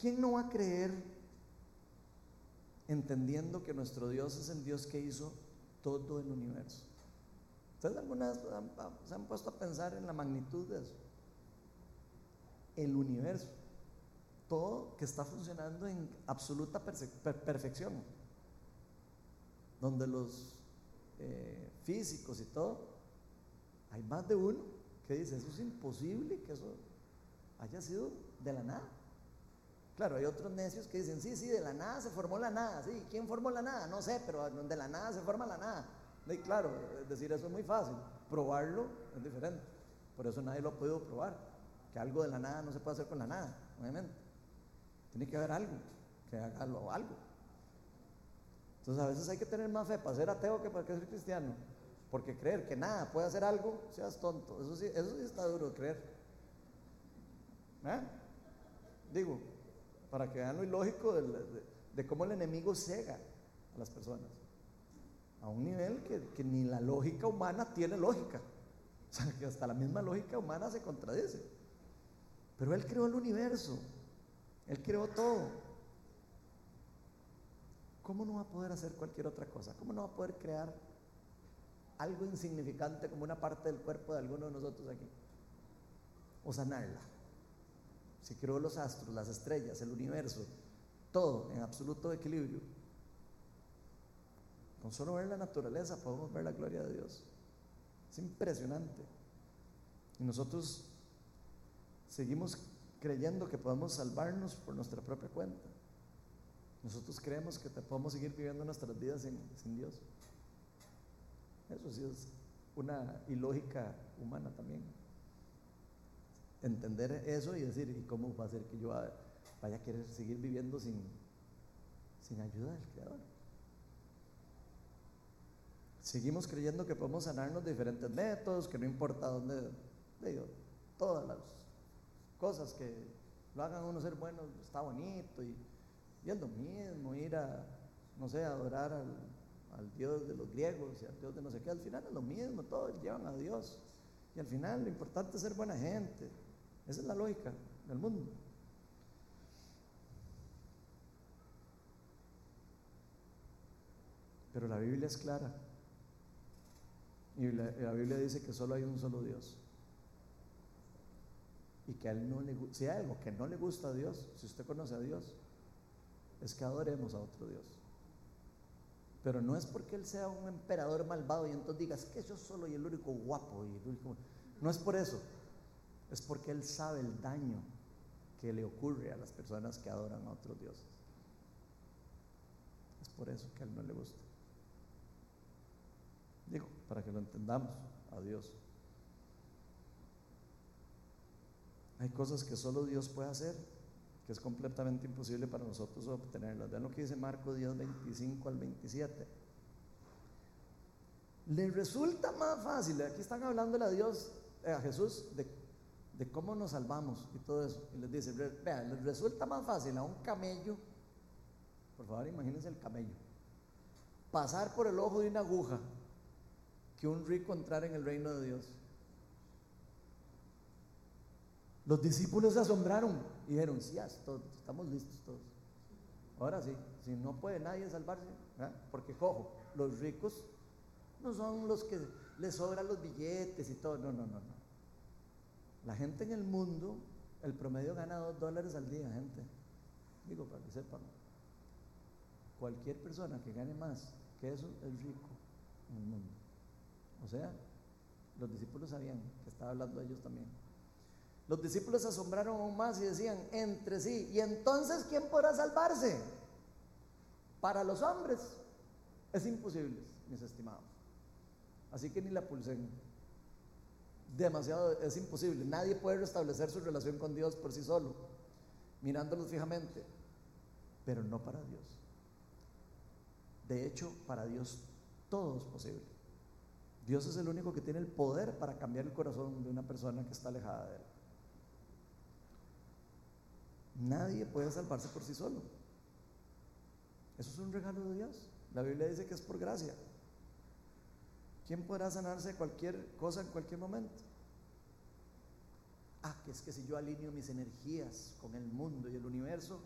S2: ¿Quién no va a creer entendiendo que nuestro Dios es el Dios que hizo todo el universo? ¿Ustedes alguna vez se han puesto a pensar en la magnitud de eso? El universo, todo que está funcionando en absoluta perfección, donde los eh, físicos y todo hay más de uno que dice, eso es imposible que eso haya sido de la nada. Claro, hay otros necios que dicen, sí, sí, de la nada se formó la nada. Sí, ¿quién formó la nada? No sé, pero de la nada se forma la nada. Y claro, decir eso es muy fácil. Probarlo es diferente. Por eso nadie lo ha podido probar. Que algo de la nada no se puede hacer con la nada, obviamente. Tiene que haber algo que haga algo. Entonces a veces hay que tener más fe para ser ateo que para ser cristiano. Porque creer que nada puede hacer algo, seas tonto. Eso sí, eso sí está duro de creer. ¿Eh? Digo, para que vean lo ilógico de, cómo el enemigo cega a las personas. A un nivel que, que, ni la lógica humana tiene lógica. O sea, que hasta la misma lógica humana se contradice. Pero Él creó el universo. Él creó todo. ¿Cómo no va a poder hacer cualquier otra cosa? ¿Cómo no va a poder crear algo insignificante como una parte del cuerpo de alguno de nosotros aquí. O sanarla. Si creó los astros, las estrellas, el universo, todo en absoluto equilibrio. Con solo ver la naturaleza podemos ver la gloria de Dios. Es impresionante. Y nosotros seguimos creyendo que podemos salvarnos por nuestra propia cuenta. Nosotros creemos que podemos seguir viviendo nuestras vidas sin, Dios. Eso sí es una ilógica humana también. Entender eso y decir, ¿y cómo va a ser que yo vaya a querer seguir viviendo sin, sin ayuda del Creador? Seguimos creyendo que podemos sanarnos de diferentes métodos, que no importa dónde, todas las cosas que lo hagan uno ser bueno, está bonito y, y es lo mismo, ir a, no sé, adorar al, al Dios de los griegos y al Dios de no sé qué, al final es lo mismo, todos llevan a Dios. Y al final lo importante es ser buena gente. Esa es la lógica del mundo. Pero la Biblia es clara. Y la, Biblia dice que solo hay un solo Dios. Y que si hay algo que no le gusta a Dios, si usted conoce a Dios, es que adoremos a otro Dios. Pero no es porque él sea un emperador malvado y entonces digas que yo solo y el único guapo y el único... No es por eso. Es porque él sabe el daño que le ocurre a las personas que adoran a otros dioses. Es por eso que a él no le gusta. Digo, para que lo entendamos, a Dios. Hay cosas que solo Dios puede hacer que es completamente imposible para nosotros obtenerlas. Vean lo que dice Marcos 10, 25 al 27. Le resulta más fácil, aquí están hablando a Dios, eh, a Jesús, de, de, cómo nos salvamos y todo eso. Y les dice, vean, les resulta más fácil a un camello, por favor imagínense el camello, pasar por el ojo de una aguja que un rico entrar en el reino de Dios. Los discípulos se asombraron y dijeron, sí, estamos listos todos. Ahora sí, si no puede nadie salvarse, porque cojo, los ricos no son los que les sobran los billetes y todo, no, no, no, no. La gente en el mundo, el promedio gana dos dólares al día, gente. Digo, para que sepan, cualquier persona que gane más que eso es rico en el mundo. O sea, los discípulos sabían que estaba hablando de ellos también. Los discípulos se asombraron aún más y decían entre sí, ¿y entonces quién podrá salvarse? Para los hombres es imposible, mis estimados. Así que ni la pulsen. Demasiado, es imposible. Nadie puede restablecer su relación con Dios por sí solo, mirándolos fijamente, pero no para Dios. De hecho, para Dios todo es posible. Dios es el único que tiene el poder para cambiar el corazón de una persona que está alejada de Él. Nadie puede salvarse por sí solo. Eso es un regalo de Dios. La Biblia dice que es por gracia. ¿Quién podrá sanarse de cualquier cosa en cualquier momento? Ah, que es que si yo alineo mis energías con el mundo y el universo,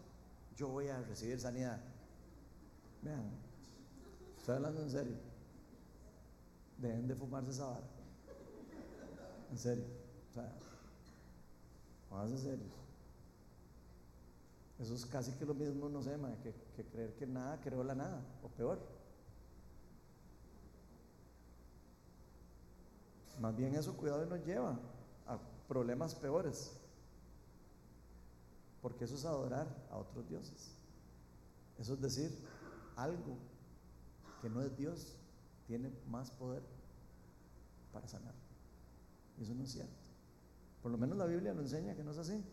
S2: yo voy a recibir sanidad. Vean, estoy hablando en serio. Dejen de fumarse esa vara. En serio. O sea, en serio. Eso es casi que lo mismo, no sé, que, creer que nada creó la nada, o peor. Más bien eso cuidado nos lleva a problemas peores. Porque eso es adorar a otros dioses. Eso es decir, algo que no es Dios tiene más poder para sanar. Y eso no es cierto. Por lo menos la Biblia lo enseña que no es así.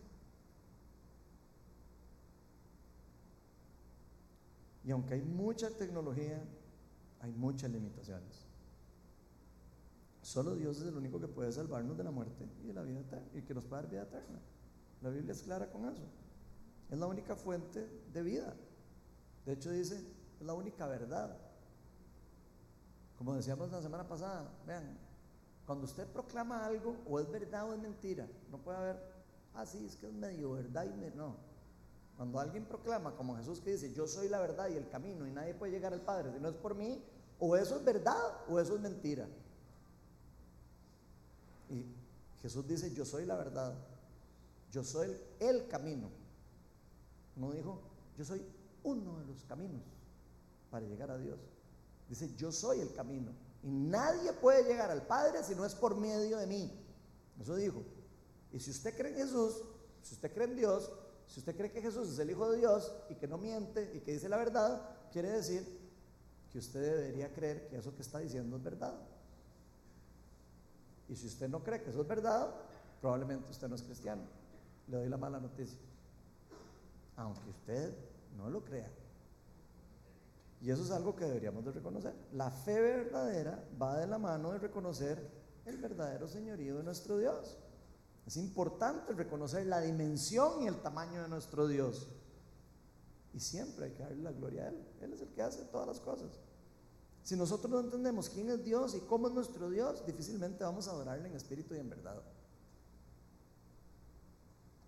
S2: Y aunque hay mucha tecnología, hay muchas limitaciones. Solo Dios es el único que puede salvarnos de la muerte y de la vida eterna y que nos puede dar vida eterna. La Biblia es clara con eso. Es la única fuente de vida. De hecho dice, es la única verdad. Como decíamos la semana pasada, vean, cuando usted proclama algo, o es verdad o es mentira, no puede haber, ah, es que es medio verdad y no. Cuando alguien proclama, como Jesús que dice, yo soy la verdad y el camino y nadie puede llegar al Padre si no es por mí, o eso es verdad o eso es mentira. Y Jesús dice, yo soy la verdad, yo soy el, camino. No dijo, yo soy uno de los caminos para llegar a Dios. Dice, yo soy el camino. Y nadie puede llegar al Padre si no es por medio de mí. Eso dijo. Y si usted cree en Jesús, si usted cree en Dios, si usted cree que Jesús es el Hijo de Dios y que no miente y que dice la verdad, quiere decir que usted debería creer que eso que está diciendo es verdad. Y si usted no cree que eso es verdad, probablemente usted no es cristiano. Le doy la mala noticia. Aunque usted no lo crea. Y eso es algo que deberíamos de reconocer. La fe verdadera va de la mano de reconocer el verdadero señorío de nuestro Dios. Es importante reconocer la dimensión y el tamaño de nuestro Dios. Y siempre hay que darle la gloria a Él. Él es el que hace todas las cosas. Si nosotros no entendemos quién es Dios y cómo es nuestro Dios, difícilmente vamos a adorarle en espíritu y en verdad.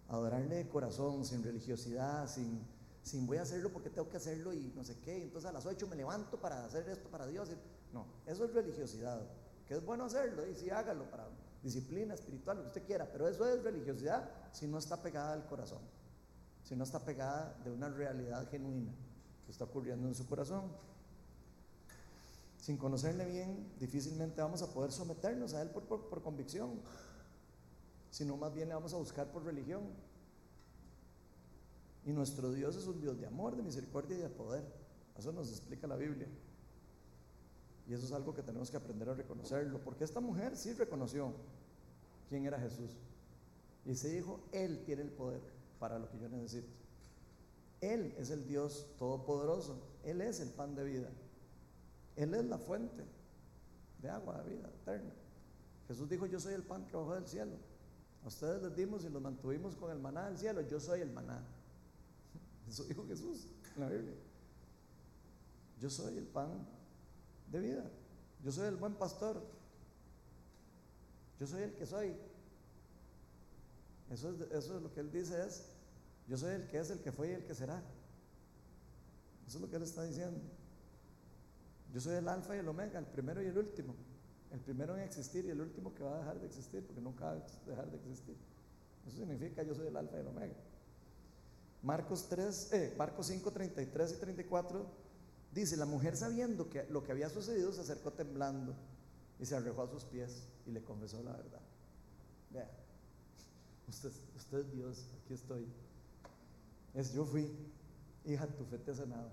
S2: Adorarle de corazón, sin religiosidad, sin, sin voy a hacerlo porque tengo que hacerlo y no sé qué. Entonces a las 8 me levanto para hacer esto para Dios. No, eso es religiosidad. Que es bueno hacerlo y sí hágalo para disciplina espiritual, lo que usted quiera. Pero eso es religiosidad si no está pegada al corazón. Si no está pegada de una realidad genuina que está ocurriendo en su corazón sin conocerle bien, difícilmente vamos a poder someternos a Él por, por, convicción, sino más bien le vamos a buscar por religión. Y nuestro Dios es un Dios de amor, de misericordia y de poder. Eso nos explica la Biblia. Y eso es algo que tenemos que aprender a reconocerlo, porque esta mujer sí reconoció quién era Jesús. Y se dijo, Él tiene el poder para lo que yo necesito. Él es el Dios todopoderoso. Él es el pan de vida. Él es la fuente de agua de vida eterna. Jesús dijo, yo soy el pan que bajó del cielo. A ustedes les dimos y los mantuvimos con el maná del cielo. Yo soy el maná. Eso dijo Jesús en la Biblia. Yo soy el pan de vida. Yo soy el buen pastor. Yo soy el que soy. Eso es, eso es lo que él dice es, yo soy el que es, el que fue y el que será. Eso es lo que él está diciendo. Yo soy el alfa y el omega, el primero y el último. El primero en existir y el último que va a dejar de existir, porque nunca va a dejar de existir. Eso significa yo soy el alfa y el omega. Marcos 3, eh, Marcos 5, 33 y 34 dice, la mujer sabiendo que lo que había sucedido se acercó temblando y se arrojó a sus pies y le confesó la verdad. Vea, usted, usted es Dios, aquí estoy. Es yo fui, hija, tu fe te ha sanado.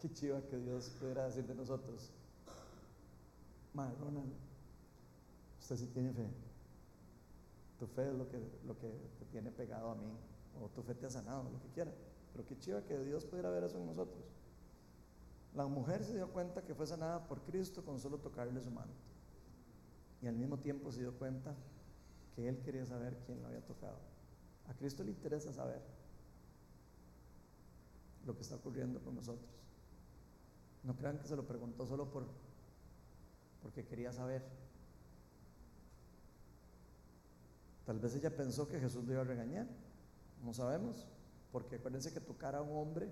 S2: Qué chiva que Dios pudiera decir de nosotros. Ma, Ronald, usted sí tiene fe. Tu fe es lo que, lo que te tiene pegado a mí. O tu fe te ha sanado, lo que quiera. Pero qué chiva que Dios pudiera ver eso en nosotros. La mujer se dio cuenta que fue sanada por Cristo con solo tocarle su manto. Y al mismo tiempo se dio cuenta que él quería saber quién lo había tocado. A Cristo le interesa saber lo que está ocurriendo con nosotros. No crean que se lo preguntó solo por, porque quería saber. Tal vez ella pensó que Jesús le iba a regañar, no sabemos, porque acuérdense que tocar a un hombre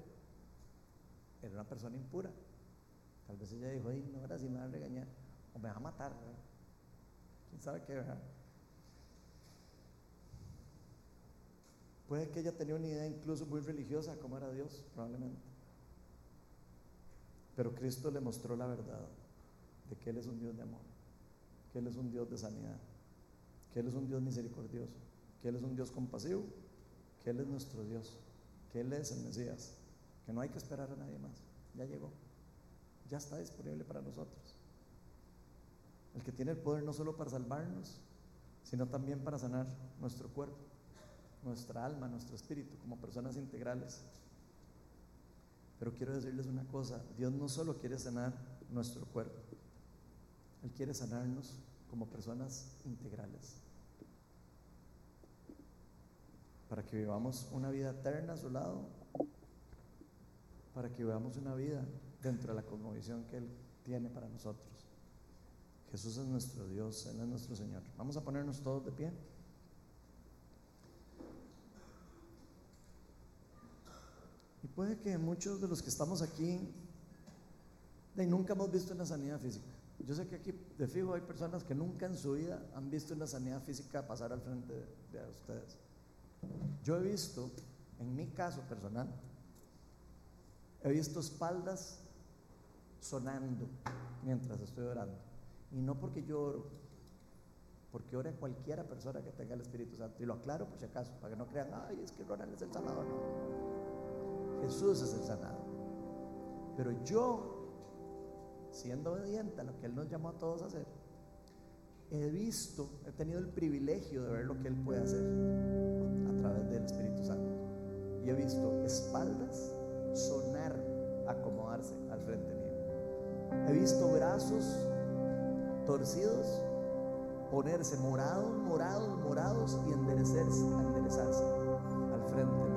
S2: era una persona impura. Tal vez ella dijo, ay, no, ahora sí me va a regañar, o me va a matar. ¿Quién sabe qué? ¿verdad? Puede que ella tenía una idea incluso muy religiosa, como era Dios, probablemente. Pero Cristo le mostró la verdad de que Él es un Dios de amor, que Él es un Dios de sanidad, que Él es un Dios misericordioso, que Él es un Dios compasivo, que Él es nuestro Dios, que Él es el Mesías, que no hay que esperar a nadie más. Ya llegó, ya está disponible para nosotros. El que tiene el poder no solo para salvarnos, sino también para sanar nuestro cuerpo, nuestra alma, nuestro espíritu, como personas integrales. Pero quiero decirles una cosa, Dios no solo quiere sanar nuestro cuerpo, Él quiere sanarnos como personas integrales. Para que vivamos una vida eterna a su lado, para que vivamos una vida dentro de la cosmovisión que Él tiene para nosotros. Jesús es nuestro Dios, Él es nuestro Señor. Vamos a ponernos todos de pie. Y puede que muchos de los que estamos aquí de, nunca hemos visto una sanidad física. Yo sé que aquí de fijo hay personas que nunca en su vida han visto una sanidad física pasar al frente de, de ustedes. Yo he visto, en mi caso personal, he visto espaldas sonando mientras estoy orando. Y no porque yo oro, porque ora cualquiera persona que tenga el Espíritu Santo. Y lo aclaro por si acaso, para que no crean, ay, es que Ronald es el sanador. No. Jesús es el sanador. Pero yo, siendo obediente a lo que Él nos llamó a todos a hacer, he visto, he tenido el privilegio de ver lo que Él puede hacer a través del Espíritu Santo. Y he visto espaldas sonar, acomodarse al frente mío. He visto brazos torcidos ponerse morados, morados, morados y enderezarse, enderezarse al frente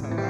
S2: yo